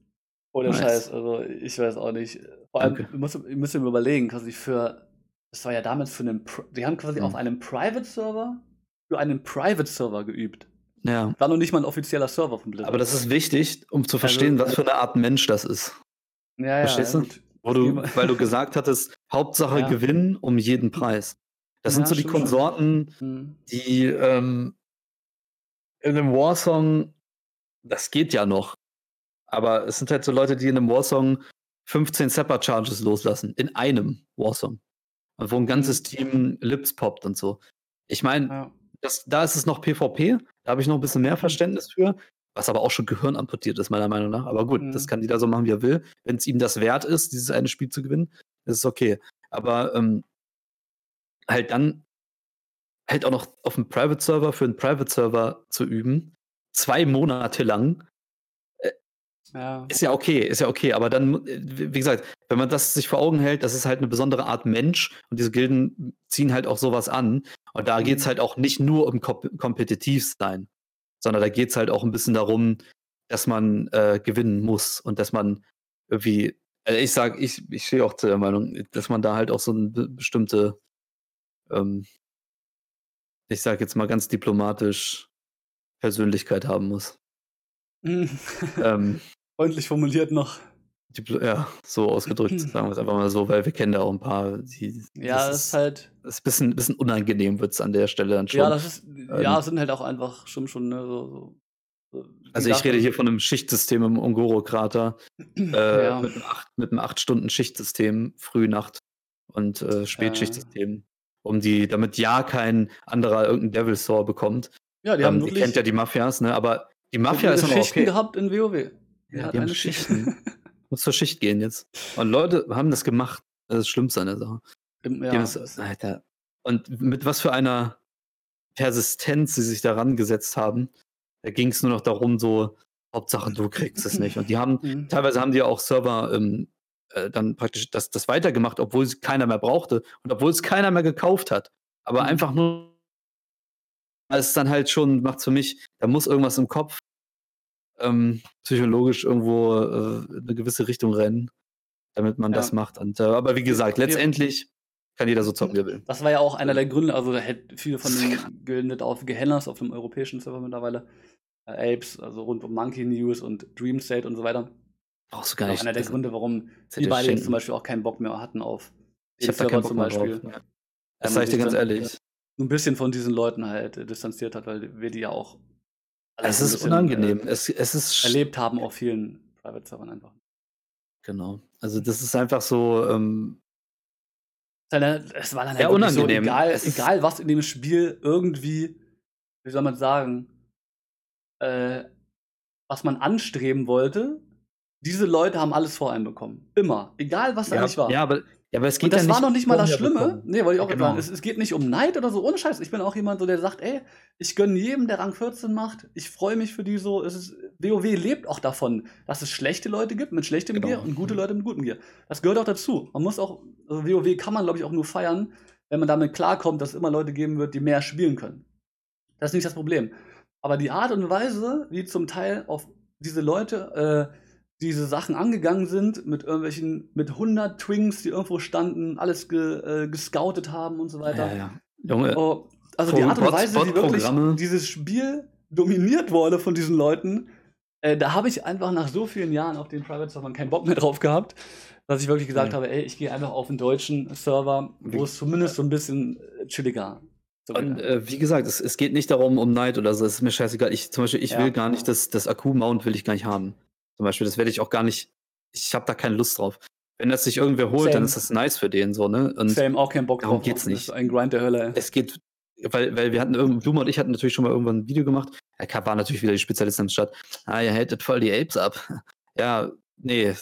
ohne Nice. Scheiß, also ich weiß auch nicht. Vor allem, Danke. ihr müsst, ihr mir überlegen, quasi für, das war ja damals für einen, Pri- die haben quasi Hm. auf einem Private-Server für einen Private-Server geübt. Ja. War noch nicht mal ein offizieller Server von Blizzard. Aber das ist wichtig, um zu verstehen, Also- was für eine Art Mensch das ist. ja, ja, verstehst ja, du? gut. Wo du, weil du gesagt hattest, *laughs* Hauptsache Ja. gewinnen um jeden Preis. Das sind Ja, so die stimmt schon. Konsorten, Hm. die ähm, in einem Warsong, das geht ja noch. Aber es sind halt so Leute, die in einem Warsong 15 Separate Charges loslassen. In einem Warsong. Und wo ein ganzes Team Lips poppt und so. Ich meine, Ja. da ist es noch PvP, da habe ich noch ein bisschen mehr Verständnis für, was aber auch schon Gehirn amputiert ist, meiner Meinung nach. Aber gut, Mhm. das kann jeder so machen, wie er will. Wenn es ihm das wert ist, dieses eine Spiel zu gewinnen, ist es okay. Aber ähm, halt dann halt auch noch auf einem Private-Server für einen Private-Server zu üben, zwei Monate lang, ja. ist ja okay, ist ja okay, aber dann, äh, wie gesagt, wenn man das sich vor Augen hält, das ist halt eine besondere Art Mensch und diese Gilden ziehen halt auch sowas an. Und da Mhm. halt auch nicht nur um Kom kompetitiv sein, sondern da geht's halt auch ein bisschen darum, dass man äh, gewinnen muss und dass man irgendwie, also ich sag, ich, ich stehe auch zu der Meinung, dass man da halt auch so eine be- bestimmte, ähm, ich sag jetzt mal ganz diplomatisch, Persönlichkeit haben muss. Hm. ähm, *laughs* Freundlich formuliert noch. Ja, so ausgedrückt, sagen wir es einfach mal so, weil wir kennen da auch ein paar, die. Ja, das ist halt. das ist ein bisschen, bisschen unangenehm, wird es an der Stelle dann schon. Ja, das ist. ja, Ähm, es sind halt auch einfach schon schon, ne, so. so also ich rede hier von einem Schichtsystem im Ongoro-Krater, äh, ja. mit einem acht- mit einem 8-Stunden-Schichtsystem, Früh-Nacht und äh, Spätschichtsystem. um die, damit ja kein anderer irgendeinen Devil Store bekommt. Ja, die Ähm, haben ihr wirklich kennt ja die Mafias, ne? Aber die Mafia ist noch Schichten okay. gehabt in WoW. Ja, die haben. Schichten. *laughs* Muss zur Schicht gehen jetzt. Und Leute haben das gemacht. Das ist das Schlimmste an der Sache. Ja, es, Alter. Und mit was für einer Persistenz sie sich daran gesetzt haben, da ging es nur noch darum, so, Hauptsache du kriegst es nicht. Und die haben, *laughs* Mhm. teilweise haben die auch Server ähm, äh, dann praktisch das, das weitergemacht, obwohl es keiner mehr brauchte und obwohl es keiner mehr gekauft hat. Aber Mhm. einfach nur, es ist dann halt schon, macht für mich, da muss irgendwas im Kopf ähm, psychologisch irgendwo äh, in eine gewisse Richtung rennen, damit man Ja. das macht. Und, äh, aber wie gesagt, letztendlich kann jeder so zocken, wie er will. Das war ja auch einer der Gründe, also da hätte viele von den Gilden nicht auf Gehennas auf dem europäischen Server mittlerweile. Äh, Apes, also rund um Monkey News und Dream State und so weiter. Brauchst du gar nicht. einer der Gründe, warum die hätte ich beide jetzt schenken. zum Beispiel auch keinen Bock mehr hatten auf Ich den Server Bock zum mehr Beispiel. drauf. Ähm, Das sag ich dir ganz ehrlich. So ein bisschen von diesen Leuten halt distanziert hat, weil wir die ja auch Es ist bisschen, unangenehm. Äh, Es, es ist erlebt haben auf vielen Private-Servern einfach. Genau. Also das ist einfach so, ähm, Es war dann Ja, halt wirklich so, unangenehm. egal, Es ist- egal was in dem Spiel irgendwie, wie soll man sagen, äh, was man anstreben wollte, diese Leute haben alles vor einem bekommen. Immer. Egal was da ja, eigentlich war. ja, aber, ja, aber es geht Und das ja war nicht noch nicht mal das Schlimme. bekommen. Nee, wollte ich auch Ja, genau. sagen. Es, es geht nicht um Neid oder so, ohne Scheiß. Ich bin auch jemand, so, der sagt, ey, ich gönne jedem, der Rang 14 macht. Ich freue mich für die so. Es ist, WoW lebt auch davon, dass es schlechte Leute gibt mit schlechtem Genau. Gear und gute Leute mit gutem Gear. Das gehört auch dazu. Man muss auch, also WoW kann man, glaube ich, auch nur feiern, wenn man damit klarkommt, dass es immer Leute geben wird, die mehr spielen können. Das ist nicht das Problem. Aber die Art und Weise, wie zum Teil auf diese Leute äh, diese Sachen angegangen sind, mit irgendwelchen, mit 100 Twings, die irgendwo standen, alles ge, äh, gescoutet haben und so weiter. Ja, ja. Junge, Oh, also die Art und Weise, wie wirklich dieses Spiel dominiert wurde von diesen Leuten, äh, da habe ich einfach nach so vielen Jahren auf den Private Servern keinen Bock mehr drauf gehabt, dass ich wirklich gesagt Ja. habe, ey, ich gehe einfach auf einen deutschen Server, wo es zumindest so ein bisschen äh, chilliger. Und äh, wie gesagt, es, es geht nicht darum, um Neid oder so. Es ist mir scheißegal. Ich zum Beispiel, ich Ja. will gar nicht, das, das Akku-Mount will ich gar nicht haben. Zum Beispiel, das werde ich auch gar nicht. Ich habe da keine Lust drauf. Wenn das sich irgendwer holt, dann Same. ist das nice für den so, ne? Und Same, auch keinen Bock darum drauf. geht's Das nicht. ist ein Grind der Hölle. ey. es geht, weil, weil wir hatten irgend, Blume und ich hatten natürlich schon mal irgendwann ein Video gemacht. Er war natürlich wieder die Spezialistin im Stadt. Ah, ihr hättet voll die Apes ab. *laughs* Ja, nee.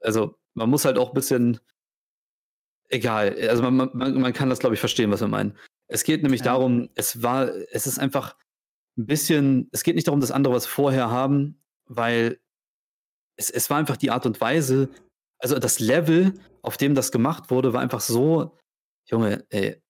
Also, man muss halt auch ein bisschen. Egal. Also, man, man, man kann das, glaube ich, verstehen, was wir meinen. Es geht nämlich Ja. darum, es war, es ist einfach ein bisschen, es geht nicht darum, dass andere was vorher haben, weil es, es war einfach die Art und Weise, also das Level, auf dem das gemacht wurde, war einfach so, Junge, ey,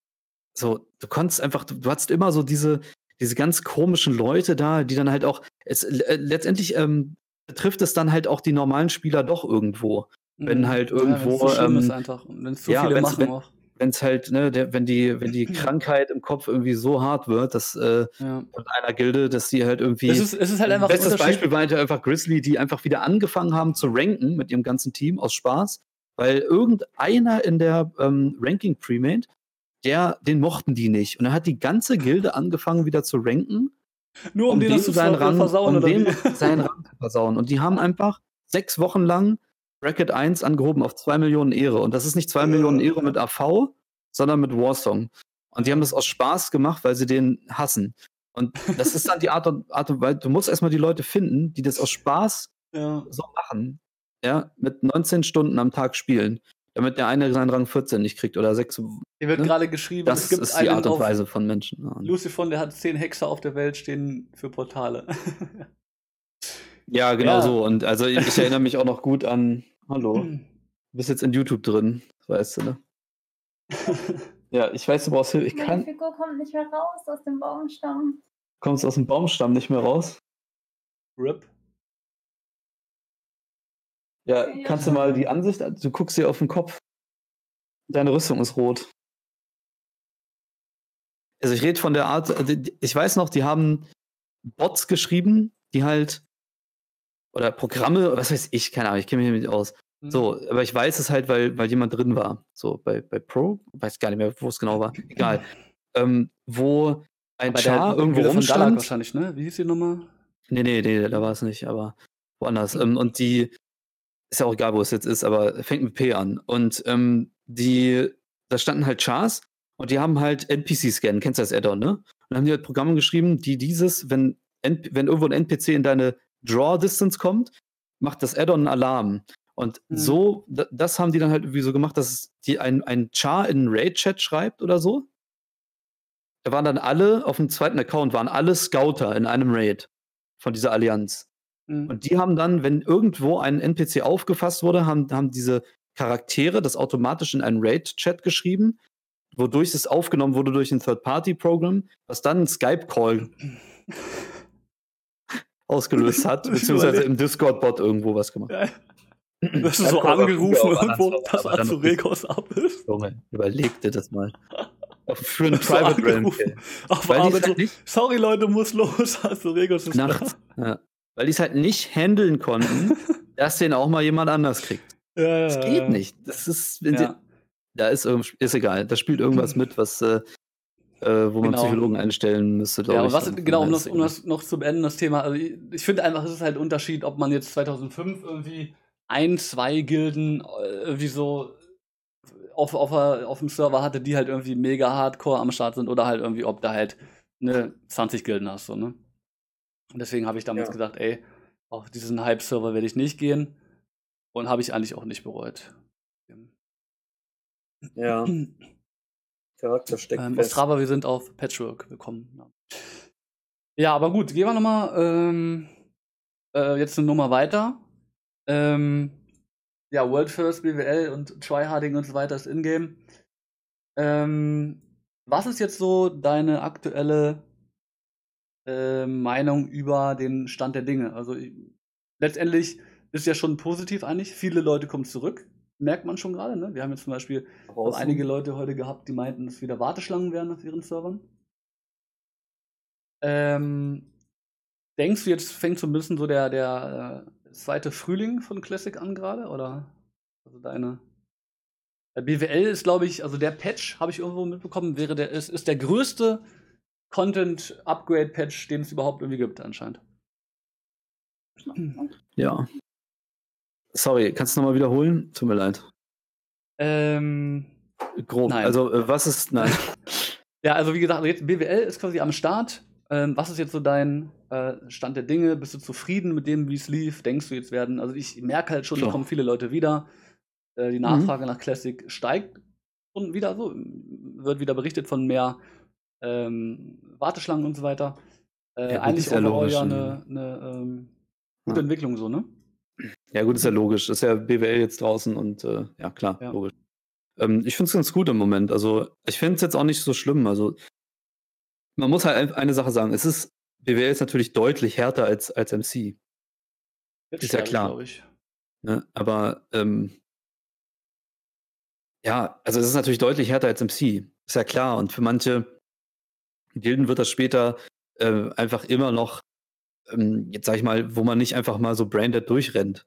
so, du konntest einfach, du, du hattest immer so diese, diese ganz komischen Leute da, die dann halt auch, es, äh, letztendlich ähm, betrifft es dann halt auch die normalen Spieler doch irgendwo. wenn Mhm. halt Ja, wenn's irgendwo, so ähm, einfach. Wenn es zu ja, viele machen wenn- auch. Wenn es halt, ne, der, wenn die, wenn die Krankheit im Kopf irgendwie so hart wird, dass äh, Ja. von einer Gilde, dass die halt irgendwie. Es ist, es ist halt einfach ein Bestes. Beispiel war halt einfach Grizzly, die einfach wieder angefangen haben zu ranken mit ihrem ganzen Team aus Spaß, weil irgendeiner in der ähm, Ranking Premade, der, den mochten die nicht. Und dann hat die ganze Gilde angefangen wieder zu ranken, Nur um, um den zu seinen Rang, versauen um oder dem wie? seinen Rang zu versauen. Und die haben einfach sechs Wochen lang Bracket 1 angehoben auf 2 Millionen Ehre. Und das ist nicht 2 Millionen Ehre mit AV, sondern mit Warsong. Und die haben das aus Spaß gemacht, weil sie den hassen. Und das ist dann die Art und, Art und Weise, du musst erstmal die Leute finden, die das aus Spaß Ja. so machen. Ja, mit 19 Stunden am Tag spielen, damit der eine seinen Rang 14 nicht kriegt oder 6. Hier wird Ne? gerade geschrieben, Das es gibt ist die Art und Weise von Menschen. Ja. Lucifon, der hat zehn Hexer auf der Welt stehen für Portale. *laughs* Ja, genau Ja. so. Und also ich erinnere mich auch noch gut an, hallo, du bist jetzt in YouTube drin, das weißt du, ne? *laughs* Ja, ich weiß, du brauchst Hilfe. Ich Meine kann, Figur kommt nicht mehr raus aus dem Baumstamm. kommst aus dem Baumstamm nicht mehr raus. RIP. Ja, Ja, kannst du mal die Ansicht, du guckst dir auf den Kopf. Deine Rüstung ist rot. Also ich rede von der Art, ich weiß noch, die haben Bots geschrieben, die halt, oder Programme, was weiß ich, keine Ahnung, ich kenne mich nicht aus. Mhm. So, aber ich weiß es halt, weil, weil jemand drin war. So, bei, bei Pro, weiß gar nicht mehr, wo es genau war. Egal. ähm, wo ein Aber Char der irgendwo Bilder von rumstand. wahrscheinlich, ne? Wie hieß die nochmal? Nee, nee, nee, da war es nicht, aber woanders. Ähm, und die, ist ja auch egal, wo es jetzt ist, aber fängt mit P an. Und ähm, die, da standen halt Chars Und die haben halt NPC-Scan, kennst du das Add-on, ne? Und dann haben die halt Programme geschrieben, die dieses, wenn, wenn irgendwo ein NPC in deine Draw-Distance kommt, macht das Add-on einen Alarm. Und Mhm. so, da- das haben die dann halt irgendwie so gemacht, dass es die ein, ein Char in einen Raid-Chat schreibt oder so. Da waren dann alle, auf dem zweiten Account waren alle Scouter in einem Raid von dieser Allianz. Mhm. Und die haben dann, wenn irgendwo ein NPC aufgefasst wurde, haben, haben diese Charaktere das automatisch in einen Raid-Chat geschrieben, wodurch es aufgenommen wurde durch ein Third-Party-Programm, was dann einen Skype-Call *clears throat* ausgelöst hat, *laughs* beziehungsweise im Discord-Bot irgendwo was gemacht. Ja. *clears throat* Das ist so angerufen irgendwo, dass Azuregos ab ist. Junge, überleg dir das mal. Für einen So Private Realm. Auf Weil Arbeit so, halt nicht sorry Leute, muss los, *laughs* Azuregos ist nachts, ja, weil die es halt nicht handeln konnten, *laughs* dass den auch mal jemand anders kriegt. Ja, Das geht nicht. Das ist, Ja. da ist, ist egal. Da spielt irgendwas mit, was, äh, äh, wo man Genau. Psychologen einstellen müsste, glaube Ja, ich. und was, genau, um das, um das noch zu beenden, das Thema. Also ich, ich finde einfach, es ist halt ein Unterschied, ob man jetzt 2005 irgendwie ein, zwei Gilden äh, irgendwie so auf, auf, auf dem Server hatte, die halt irgendwie mega hardcore am Start sind oder halt irgendwie, ob da halt ne 20 Gilden hast, so, ne? Und deswegen habe ich damals Ja. gesagt, ey, auf diesen Hype-Server werde ich nicht gehen und habe ich eigentlich auch nicht bereut. Ja, *clears throat* Charakter steckt Ähm, Ostrava, wir sind auf Patchwork gekommen. Ja, aber gut, gehen wir nochmal ähm, äh, jetzt eine Nummer weiter. Ähm, ja, World First, BWL und Tryharding und so weiter ist Ingame. Ähm, was ist jetzt so deine aktuelle äh, Meinung über den Stand der Dinge? Also ich, letztendlich ist ja schon positiv eigentlich. Viele Leute kommen zurück. Merkt man schon gerade, ne? Wir haben jetzt zum Beispiel auch einige Leute heute gehabt, die meinten, dass wieder Warteschlangen wären auf ihren Servern. Ähm, denkst du, jetzt fängt so ein bisschen so der, der äh, zweite Frühling von Classic an gerade? Oder also deine. Äh, BWL ist, glaube ich, also der Patch, habe ich irgendwo mitbekommen, wäre der, ist, ist der größte Content-Upgrade-Patch, den es überhaupt irgendwie gibt, anscheinend. Ja. Sorry, kannst du nochmal wiederholen? Tut mir leid. Ähm, Grob. Nein. Also, äh, was ist. Nein. *laughs* Ja, also wie gesagt, jetzt BWL ist quasi am Start. Ähm, was ist jetzt so dein äh, Stand der Dinge? Bist du zufrieden mit dem, wie es lief? Denkst du jetzt werden, also ich merke halt schon, Klar. da kommen viele Leute wieder. Äh, die Nachfrage nach Classic steigt und wieder so, wird wieder berichtet von mehr ähm, Warteschlangen und so weiter. Äh, Ja, eigentlich ist ja logisch, ja ne? eine, eine ähm, gute Ja. Entwicklung so, ne? Ja, gut, ist ja logisch. Ist ja BWL jetzt draußen und äh, ja, klar, Ja. logisch. Ähm, ich finde es ganz gut im Moment. Also, ich finde es jetzt auch nicht so schlimm. Also, man muss halt ein- eine Sache sagen: Es ist, BWL ist natürlich deutlich härter als, als MC. Jetzt Ist ja klar. Ne? Aber, ähm, ja, also, es ist natürlich deutlich härter als MC. Ist ja klar. Und für manche Gilden wird das später äh, einfach immer noch, ähm, jetzt sag ich mal, wo man nicht einfach mal so branded durchrennt.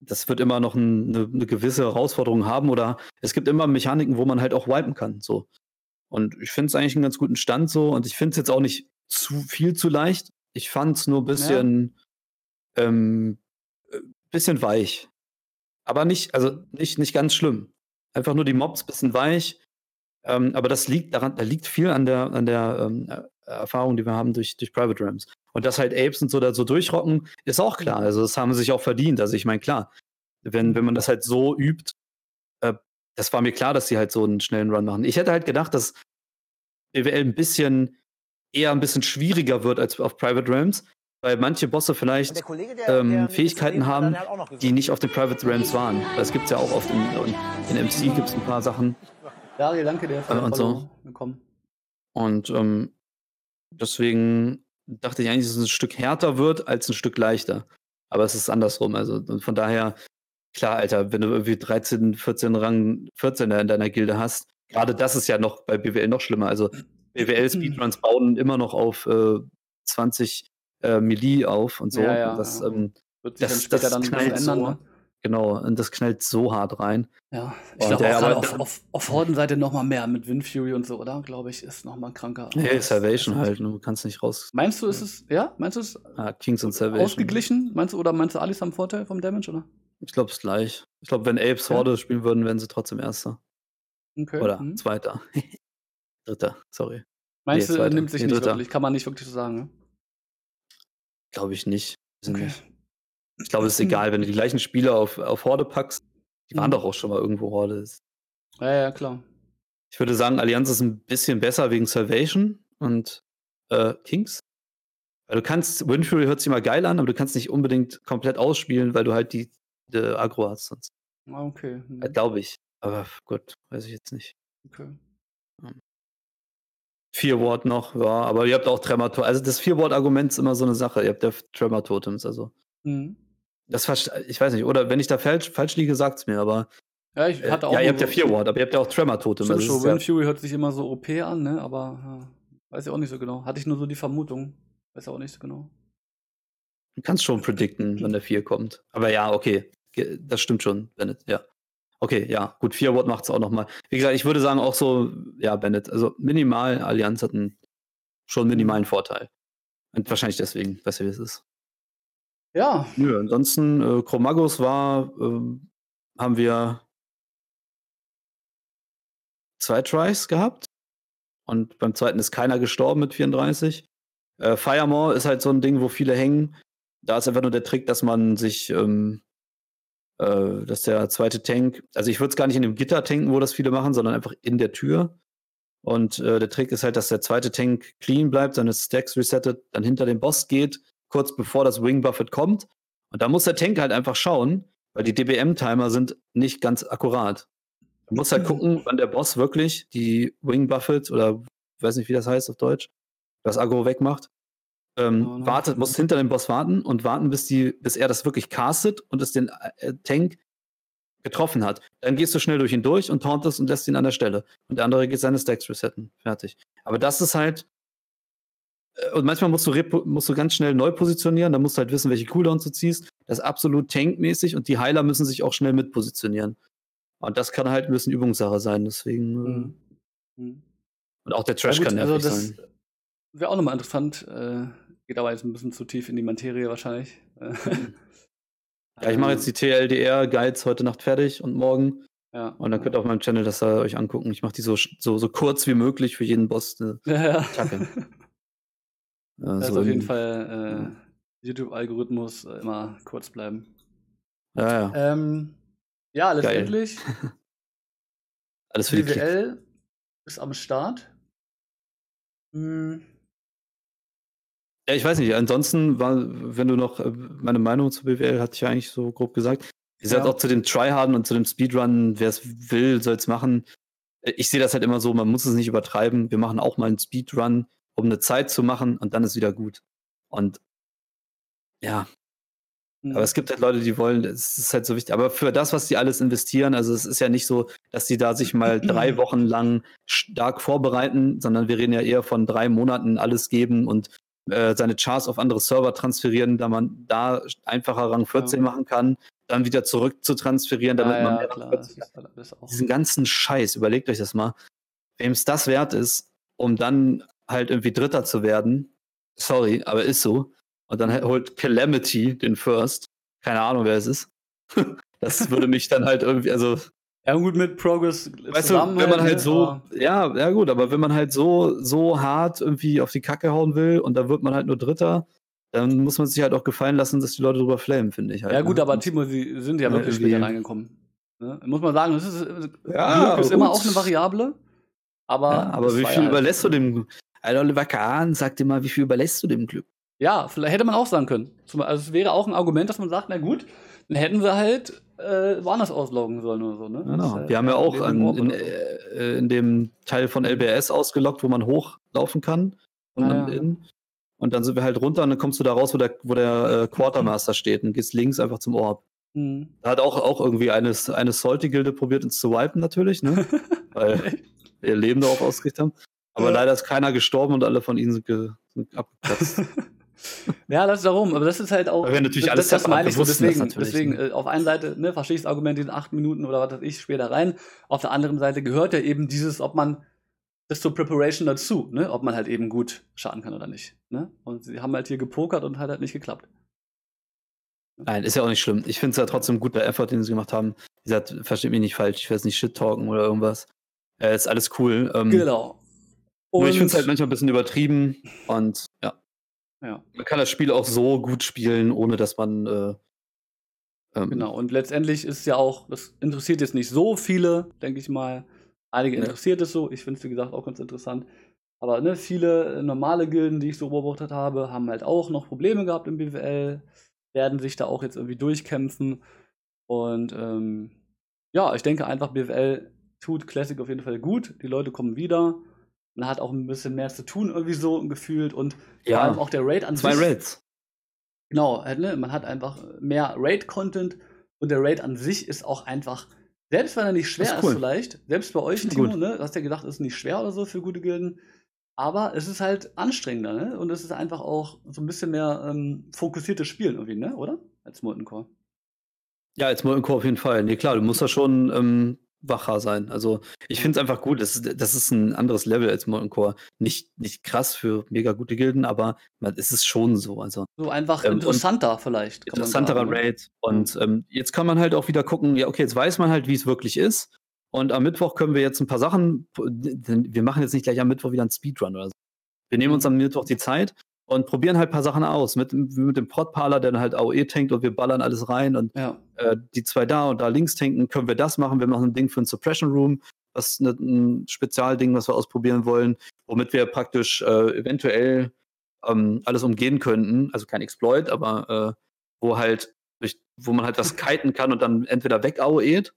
Das wird immer noch ein, eine, eine gewisse Herausforderung haben oder es gibt immer Mechaniken, wo man halt auch wipen kann. So. Und ich finde es eigentlich einen ganz guten Stand so und ich finde es jetzt auch nicht zu viel zu leicht. Ich fand es nur ein bisschen, ähm, äh, bisschen weich. Aber nicht, also nicht, nicht ganz schlimm. Einfach nur die Mobs bisschen weich. Ähm, aber das liegt daran, da liegt viel an der, an der ähm, äh, Erfahrung, die wir haben durch, durch Private Rams. Und dass halt Apes und so da so durchrocken, ist auch klar. Also das haben sie sich auch verdient. Also ich meine, klar, wenn, wenn man das halt so übt, äh, das war mir klar, dass sie halt so einen schnellen Run machen. Ich hätte halt gedacht, dass BWL ein bisschen eher ein bisschen schwieriger wird als auf Private Realms, weil manche Bosse vielleicht Der Kollege, der, ähm, der Fähigkeiten haben, noch die nicht auf den Private Realms waren. Weil es gibt ja auch oft in, in MC gibt es ein paar Sachen. Dariel, danke dir für Äh, und so. Willkommen. Und ähm, deswegen dachte ich eigentlich, dass es ein Stück härter wird als ein Stück leichter. Aber es ist andersrum. Also und von daher, klar, Alter, wenn du irgendwie 13, 14 Rang 14er in deiner Gilde hast, gerade das ist ja noch bei BWL noch schlimmer. Also BWL Speedruns bauen immer noch auf äh, 20 äh, Melee auf und so. Ja, ja, und das, ähm, Wird sich Das- dann später das dann ändern, so. ne? Genau, und das knallt so hart rein. Ja, ich glaube auch auf, auf, auf Hordenseite noch mal mehr mit Wind Fury und so, oder? Glaube ich, ist noch mal kranker. Hey, Salvation halt, ne? du kannst nicht raus. Meinst du, ist es, ja? Meinst du es Ah, Kings und Salvation. ausgeglichen? Meinst du, oder meinst du, Alice haben Vorteil vom Damage, oder? Ich glaube es gleich. Ich glaube, wenn Apes Ja? Horde spielen würden, wären sie trotzdem Erster. Okay. Oder mhm. Zweiter. *laughs* Dritter, sorry. Meinst Nee, du, er nimmt sich Nee, nicht dritter. wirklich? Kann man nicht wirklich so sagen, ne? Glaube ich nicht. Okay. nicht. Ich glaube, es ist egal, wenn du die gleichen Spieler auf, auf Horde packst. Die waren Mhm. doch auch schon mal irgendwo Horde. Ja, ja, klar. Ich würde sagen, Allianz ist ein bisschen besser wegen Salvation und äh, Kings. Weil du kannst, Windfury hört sich immer geil an, aber du kannst nicht unbedingt komplett ausspielen, weil du halt die, die Agro hast sonst. Ah, okay. hm, Äh, Glaube ich. Aber gut, weiß ich jetzt nicht. okay. Vier Ward noch, ja, aber ihr habt auch Tremor. Also das Vier-Ward-Argument ist immer so eine Sache. Ihr habt ja Tremor-Totems, also. Mhm. Das ich weiß nicht, oder wenn ich da falsch, falsch liege, sagt's mir, aber. Ja, ich Äh, hatte auch. ja, ihr habt ja vier Ward, aber ihr habt ja auch Tremor-Totem. Stimmt schon, Wind Fury hört sich immer so OP an, ne? Aber ja, weiß ich auch nicht so genau. Hatte ich nur so die Vermutung. Weiß auch nicht so genau. Du kannst schon predikten, wenn der 4 kommt. Aber ja, okay. Das stimmt schon, Bennett, ja. Okay, ja, gut, 4 Watt macht es auch nochmal. Wie gesagt, ich würde sagen, auch so, ja, Bennett, also minimal, Allianz hat einen schon minimalen Vorteil. Und wahrscheinlich deswegen, besser wie es ist. Ja, Nö, ansonsten, äh, Chromagos war, ähm, haben wir zwei Tries gehabt. Und beim zweiten ist keiner gestorben mit 34. Äh, Firemore ist halt so ein Ding, wo viele hängen. Da ist einfach nur der Trick, dass man sich, ähm, äh, dass der zweite Tank, also ich würde es gar nicht in dem Gitter tanken, wo das viele machen, sondern einfach in der Tür. Und äh, der Trick ist halt, dass der zweite Tank clean bleibt, seine Stacks resettet, dann hinter den Boss geht, kurz bevor das Wing Buffet kommt. Und da muss der Tank halt einfach schauen, weil die DBM-Timer sind nicht ganz akkurat. Du musst halt gucken, wann der Boss wirklich die Wing Buffet oder ich weiß nicht, wie das heißt auf Deutsch, das Aggro wegmacht. Ähm, ne? wartet, muss hinter dem Boss warten und warten, bis, die, bis er das wirklich castet und es den äh, Tank getroffen hat. Dann gehst du schnell durch ihn durch und tauntest und lässt ihn an der Stelle. Und der andere geht seine Stacks resetten. Fertig. Aber das ist halt. Äh, Und manchmal musst du, musst du ganz schnell neu positionieren, dann musst du halt wissen, welche Cooldowns du ziehst. Das ist absolut tankmäßig und die Heiler müssen sich auch schnell mit positionieren. Und das kann halt ein bisschen Übungssache sein, deswegen. äh, Mhm. Mhm. Und auch der Trash Ja, gut, kann nervig also das sein. wäre auch nochmal interessant. Äh, geht aber jetzt ein bisschen zu tief in die Materie wahrscheinlich. Äh, *laughs* Ja, ich mache jetzt die TLDR-Guides heute Nacht fertig und morgen. Ja. Und dann könnt ihr auf meinem Channel das da euch angucken. Ich mache die so, so, so kurz wie möglich für jeden Boss. Ne? *laughs* Ja, ja. *laughs* Das ist so auf jeden Fall äh, YouTube-Algorithmus äh, immer kurz bleiben. Ja, ja. Ähm, ja, letztendlich, *laughs* Alles für die Klicks. BWL ist am Start. Hm, Ja, ich weiß nicht. Ansonsten war, wenn du noch, äh, meine Meinung zu BWL hatte ich ja eigentlich so grob gesagt. Wie gesagt, Ja. auch zu dem Tryharden und zu dem Speedrun, wer es will, soll es machen. Äh, Ich sehe das halt immer so, man muss es nicht übertreiben. Wir machen auch mal einen Speedrun, um eine Zeit zu machen und dann ist wieder gut. Und ja, hm. aber es gibt halt Leute, die wollen, es ist halt so wichtig. Aber für das, was die alles investieren, also es ist ja nicht so, dass die da sich mal drei Wochen lang stark vorbereiten, sondern wir reden ja eher von drei Monaten alles geben und äh, seine Chars auf andere Server transferieren, da man da einfacher Rang 14 Ja. machen kann, dann wieder zurück zu transferieren, damit ja, man ja, klar, Rang das 14 ist alles auch. diesen ganzen Scheiß, überlegt euch das mal, wem es das wert ist, um dann halt irgendwie Dritter zu werden. Sorry, aber ist so. Und dann holt Calamity den First. Keine Ahnung, wer es ist. *laughs* das würde mich dann halt irgendwie, also, Ja, gut, mit Progress weißt du, wenn man halt so, ja, ja gut, aber wenn man halt so, so hart irgendwie auf die Kacke hauen will und da wird man halt nur Dritter, dann muss man sich halt auch gefallen lassen, dass die Leute drüber flamen, finde ich halt. Ja, gut, ne? aber Timo, sie sind ja wirklich später reingekommen. Ne? Muss man sagen, das ist, Ja, Glück ist immer auch eine Variable. Aber, ja, aber wie viel überlässt du dem, Alter, Oliver Kahn, sag dir mal, wie viel überlässt du dem Glück? Ja, vielleicht hätte man auch sagen können. Also es wäre auch ein Argument, dass man sagt, na gut, dann hätten sie halt äh, woanders ausloggen sollen oder so. Ne? Genau. halt Wir haben ja auch an, in, äh, in dem Teil von LBS ausgelockt, wo man hochlaufen kann. Und, Ah, dann ja. in, und dann sind wir halt runter und dann kommst du da raus, wo der, wo der äh, Quartermaster steht und gehst links einfach zum Orb. Hm. Da hat auch, auch irgendwie eine, eine Salty-Gilde probiert, uns zu wipen, natürlich, ne? *laughs* Weil wir ihr Leben darauf ausgerichtet haben. Aber Ja. leider ist keiner gestorben und alle von ihnen sind, sind abgeplatzt. *laughs* ja, das ist darum, aber das ist halt auch. Wir natürlich das, alles das separat meine ich so. das Deswegen, deswegen ne? äh, auf einer Seite ne, verstehe ich das Argument, diese acht Minuten oder was weiß ich, später rein. Auf der anderen Seite gehört ja eben dieses, ob man das zur Preparation dazu, ne? ob man halt eben gut schaden kann oder nicht. Ne? Und sie haben halt hier gepokert und hat halt nicht geklappt. Nein, ist ja auch nicht schlimm. Ich finde es ja trotzdem gut, der Effort, den sie gemacht haben. Wie gesagt, versteht mich nicht falsch, ich will jetzt nicht shit talken oder irgendwas. Äh, ist alles cool. Ähm, Genau. Nur ich finde Und- es halt manchmal ein bisschen übertrieben und ja. Ja. Man kann das Spiel auch so gut spielen, ohne dass man äh, ähm, Genau, und letztendlich ist ja auch, das interessiert jetzt nicht so viele, denke ich mal. Einige Ja. interessiert es so. Ich finde es, wie gesagt, auch ganz interessant. Aber ne, viele äh, normale Gilden, die ich so beobachtet habe, haben halt auch noch Probleme gehabt im BWL, werden sich da auch jetzt irgendwie durchkämpfen. Und ähm, ja, ich denke einfach, BWL tut Classic auf jeden Fall gut. Die Leute kommen wieder. Man hat auch ein bisschen mehr zu tun, irgendwie so gefühlt. Und vor allem ja, auch der Raid an zwei sich. Raids. Genau, halt, ne? man hat einfach mehr Raid-Content und der Raid an sich ist auch einfach, selbst wenn er nicht schwer Ist ist, cool. vielleicht, selbst bei euch, Timo, gut. ne? du hast ja gedacht, ist nicht schwer oder so für gute Gilden, aber es ist halt anstrengender, ne? Und es ist einfach auch so ein bisschen mehr ähm, fokussiertes Spielen irgendwie, ne? Oder? Als Molten Core. Ja, als Molten Core auf jeden Fall. Nee, klar, du musst da schon ähm, wacher sein. Also ich finde es einfach gut. Das, ist- das ist ein anderes Level als Molten Core. Nicht, nicht krass für mega gute Gilden, aber man, es ist schon so. Also So einfach Ähm, interessanter vielleicht. interessanterer? Raid. Und ähm, jetzt kann man halt auch wieder gucken, ja, okay, jetzt weiß man halt, wie es wirklich ist. Und am Mittwoch können wir jetzt ein paar Sachen, wir machen jetzt nicht gleich am Mittwoch wieder einen Speedrun oder so. Wir nehmen uns am Mittwoch die Zeit und probieren halt ein paar Sachen aus. Mit, mit dem Prot-Parler, der dann halt AOE tankt und wir ballern alles rein und Ja, äh, die zwei da und da links tanken, können wir das machen. Wir noch ein Ding für ein Suppression Room, was ne, ein Spezialding, was wir ausprobieren wollen, womit wir praktisch äh, eventuell ähm, alles umgehen könnten. Also kein Exploit, aber äh, wo halt, durch, wo man halt was *laughs* kiten kann und dann entweder weg AOEt.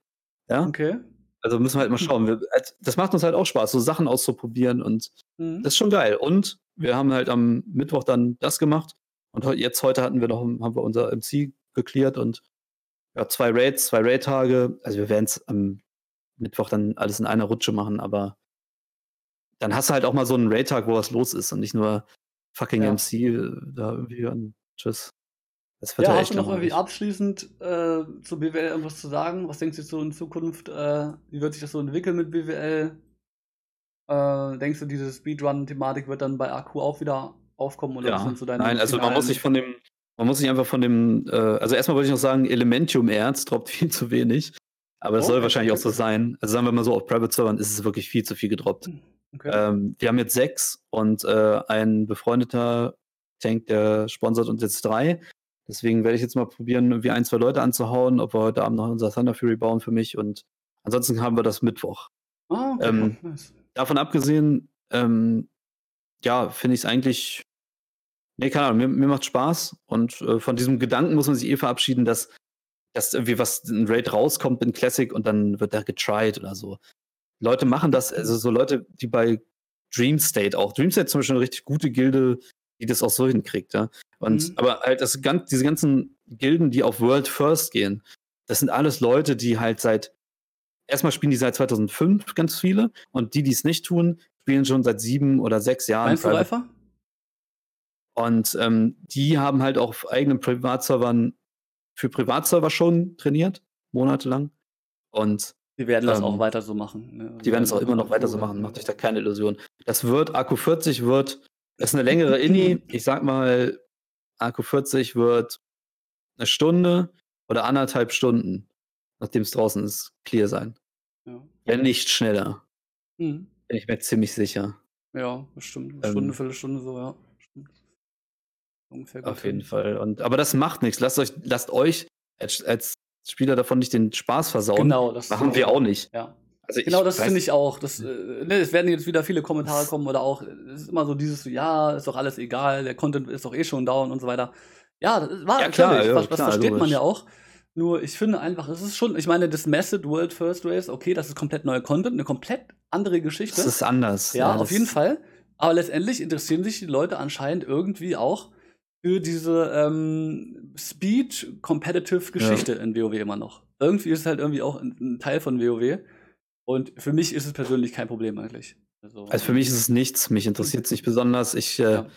Ja, okay. also müssen wir halt mal schauen. Wir, das macht uns halt auch Spaß, so Sachen auszuprobieren und Mhm. das ist schon geil. Und wir haben halt am Mittwoch dann das gemacht. Und jetzt heute hatten wir noch, haben wir unser MC geklärt und ja, zwei Raids, zwei Raid-Tage. Also wir werden es am Mittwoch dann alles in einer Rutsche machen, aber dann hast du halt auch mal so einen Raid-Tag, wo was los ist und nicht nur fucking Ja. MC äh, da irgendwie und tschüss. Das wird Ja, ja, hast du noch irgendwie abschließend äh, zu BWL irgendwas zu sagen? Was denkst du so in Zukunft? Äh, wie wird sich das so entwickeln mit BWL? Äh, denkst du, diese Speedrun-Thematik wird dann bei AQ auch wieder aufkommen? Oder was Ja, sind so deine nein, also man muss sich von dem, man muss sich einfach von dem, äh, also erstmal wollte ich noch sagen, Elementium-Erz droppt *laughs* viel zu wenig. Aber das Oh, soll echt? wahrscheinlich auch so Okay. sein. Also sagen wir mal so, auf Private-Servern ist es wirklich viel zu viel gedroppt. Okay. Ähm, wir haben jetzt sechs und äh, ein befreundeter Tank, der sponsert uns jetzt drei. Deswegen werde ich jetzt mal probieren, irgendwie ein, zwei Leute anzuhauen, ob wir heute Abend noch unser Thunder Fury bauen für mich. Und ansonsten haben wir das Mittwoch. ah, okay, ähm, nice. Davon abgesehen, ähm, ja, finde ich es eigentlich. Nee, keine Ahnung, mir, mir macht Spaß. Und äh, von diesem Gedanken muss man sich eh verabschieden, dass, dass irgendwie was ein Raid rauskommt in Classic und dann wird da getried oder so. Leute machen das, also so Leute, die bei Dream State auch. Dream State ist zum Beispiel eine richtig gute Gilde, die das auch so hinkriegt, ja. Und Mhm. aber halt das ganz, diese ganzen Gilden, die auf World First gehen, das sind alles Leute, die halt seit erstmal spielen die seit 2005 ganz viele und die, die es nicht tun, spielen schon seit sieben oder sechs Jahren. Meinst du Private. Reifer? Und ähm, die haben halt auch auf eigenen Privatservern für Privatserver schon trainiert, monatelang. Und Die werden das Ähm, auch weiter so machen. ne? die werden es auch immer noch weiter so machen, macht euch da keine Illusion. Das wird, Akku 40 wird, das ist eine längere *clears throat* Inni, ich sag mal, Akku 40 wird eine Stunde oder anderthalb Stunden, nachdem es draußen ist, clear sein. Ja. Wenn nicht schneller, Mhm. bin ich mir ziemlich sicher. ja, bestimmt. Eine Ähm, Stunde, Viertelstunde so, ja. Ungefähr Auf jeden hin. Fall. Und, aber das macht nichts. Lasst euch, lasst euch als, als Spieler davon nicht den Spaß versauen. Genau, das Machen wir auch nicht. Ja. Also Genau, das finde ich auch. Das, äh, ne, es werden jetzt wieder viele Kommentare kommen oder auch, es ist immer so dieses, ja, ist doch alles egal, der Content ist doch eh schon down und so weiter. Ja, das war Ja, klar, ja, das, das klar, versteht man logisch. ja auch. Nur ich finde einfach, es ist schon, ich meine, das Method World First Race, okay, das ist komplett neuer Content, eine komplett andere Geschichte. Das ist anders. ja, auf das- jeden Fall. Aber letztendlich interessieren sich die Leute anscheinend irgendwie auch für diese ähm, Speed-Competitive-Geschichte in WoW immer noch. Irgendwie ist es halt irgendwie auch ein, ein Teil von WoW. Und für mich ist es persönlich kein Problem eigentlich. Also, Also für mich ist es nichts. Mich interessiert es nicht besonders. Ich äh, Ja.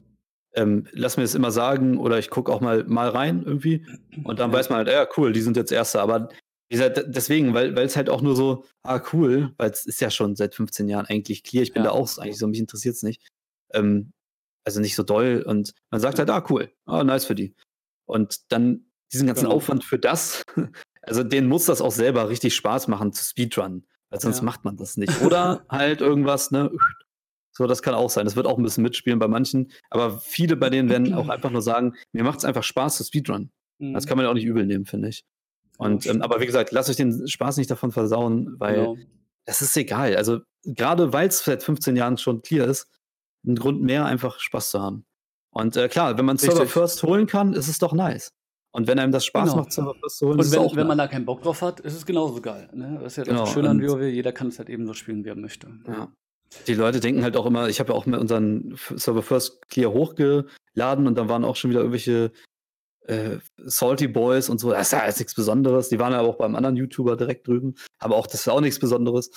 Ähm, lass mir das immer sagen oder ich gucke auch mal, mal rein irgendwie. Und dann weiß man halt, ja, cool, die sind jetzt Erste. Aber wie gesagt, deswegen, weil es halt auch nur so, ah, cool, weil es ist ja schon seit 15 Jahren eigentlich clear. Ich bin Ja. da auch eigentlich so, mich interessiert es nicht. Ähm, also nicht so doll. Und man sagt halt, ah, cool, ah, nice für die. Und dann diesen ganzen Genau. Aufwand für das, *laughs* also denen muss das auch selber richtig Spaß machen zu Speedrun. Weil sonst Ja. macht man das nicht. Oder halt irgendwas, ne? So, das kann auch sein. Das wird auch ein bisschen mitspielen bei manchen. Aber viele bei denen werden auch einfach nur sagen, mir macht es einfach Spaß zu Speedrun. Mhm. Das kann man ja auch nicht übel nehmen, finde ich. Und, ähm, aber wie gesagt, lasst euch den Spaß nicht davon versauen, weil genau. es ist egal. Also gerade weil es seit 15 Jahren schon clear ist, ein Grund mehr, einfach Spaß zu haben. Und äh, klar, wenn man Server Richtig. First holen kann, ist es doch nice. Und wenn einem das Spaß Genau. macht, Server First zu holen, Und ist wenn, es auch wenn man nice. da keinen Bock drauf hat, ist es genauso geil. Ne? Das ist ja Genau, das Schöne an WoW, jeder kann es halt eben so spielen, wie er möchte. Ja. Die Leute denken halt auch immer, ich habe ja auch mit unseren Server First Clear hochgeladen und dann waren auch schon wieder irgendwelche äh, Salty Boys und so. Das ist ja alles nichts Besonderes. Die waren ja auch beim anderen YouTuber direkt drüben. Aber auch das ist auch nichts Besonderes.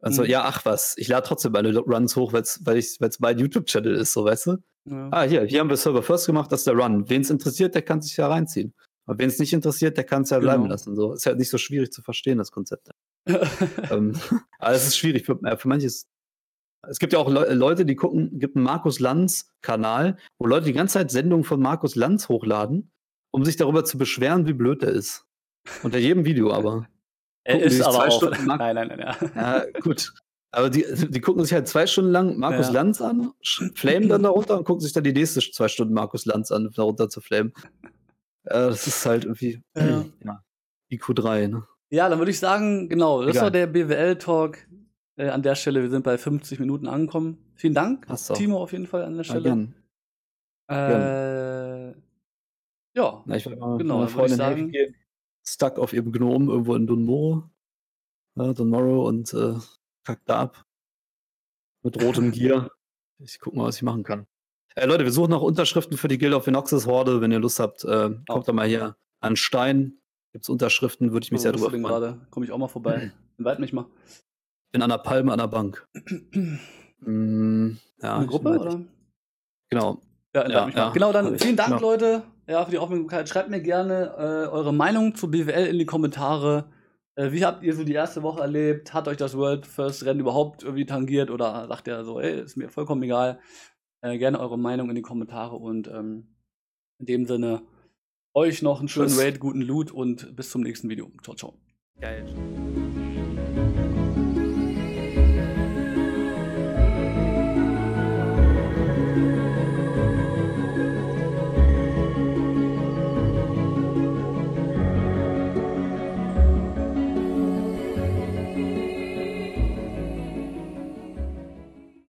Also, Mhm. ja, ach was, ich lade trotzdem meine Runs hoch, weil's, weil es mein YouTube-Channel ist, so weißt du? Ja. Ah, hier, hier haben wir Server First gemacht, das ist der Run. Wen es interessiert, der kann sich ja reinziehen. Aber wen es nicht interessiert, der kann es ja bleiben Genau. lassen. So ist ja nicht so schwierig zu verstehen, das Konzept. *laughs* ähm, *laughs* aber es ist schwierig für, für manches. Es gibt ja auch Le Leute, die gucken, gibt einen Markus Lanz-Kanal, wo Leute die ganze Zeit Sendungen von Markus Lanz hochladen, um sich darüber zu beschweren, wie blöd er ist. Unter jedem Video *laughs* aber. er gucken ist aber zwei auch. Stunden Mark- *laughs* Nein, nein, nein, ja. *laughs* Ja, gut. Aber die, die gucken sich halt zwei Stunden lang Markus Ja. Lanz an, flamen dann darunter und gucken sich dann die nächste zwei Stunden Markus Lanz an, darunter zu flamen. Ja, das ist halt irgendwie Ja. *clears throat* ja. IQ3, ne? Ja, dann würde ich sagen, genau, das Egal. war der BWL-Talk. Äh, an der Stelle, wir sind bei 50 Minuten angekommen. Vielen Dank, doch. Timo, auf jeden Fall an der Ja, Stelle. gern. äh, ja, Na, ich war mal Genau, meiner Freundin sagen- gehen, stuck auf ihrem Gnom irgendwo in Dunmoro. Ja, Dunmoro und äh, kackt da ab. Mit rotem *laughs* Gier. Ich guck mal, was ich machen kann. Äh, Leute, wir suchen noch Unterschriften für die Guild of Inoxis Horde. Wenn ihr Lust habt, äh, kommt da mal hier an Stein. Gibt's Unterschriften, würde ich mich Wo sehr drüber freuen. gerade? Komme ich auch mal vorbei. *clears throat* Invite mich mal. Bin an der Palme an der Bank. *clears throat* Mm, ja, Eine ich Gruppe, oder? nicht. Genau. Ja, Ja, ja. Genau, dann vielen Dank, Genau. Leute, ja, für die Aufmerksamkeit. Schreibt mir gerne äh, eure Meinung zu BWL in die Kommentare. Äh, wie habt ihr so die erste Woche erlebt? Hat euch das World First Rennen überhaupt irgendwie tangiert oder sagt ihr so, ey, ist mir vollkommen egal? Äh, gerne eure Meinung in die Kommentare und ähm, in dem Sinne euch noch einen schönen Tschüss. Raid, guten Loot und bis zum nächsten Video. Ciao, ciao. Geil.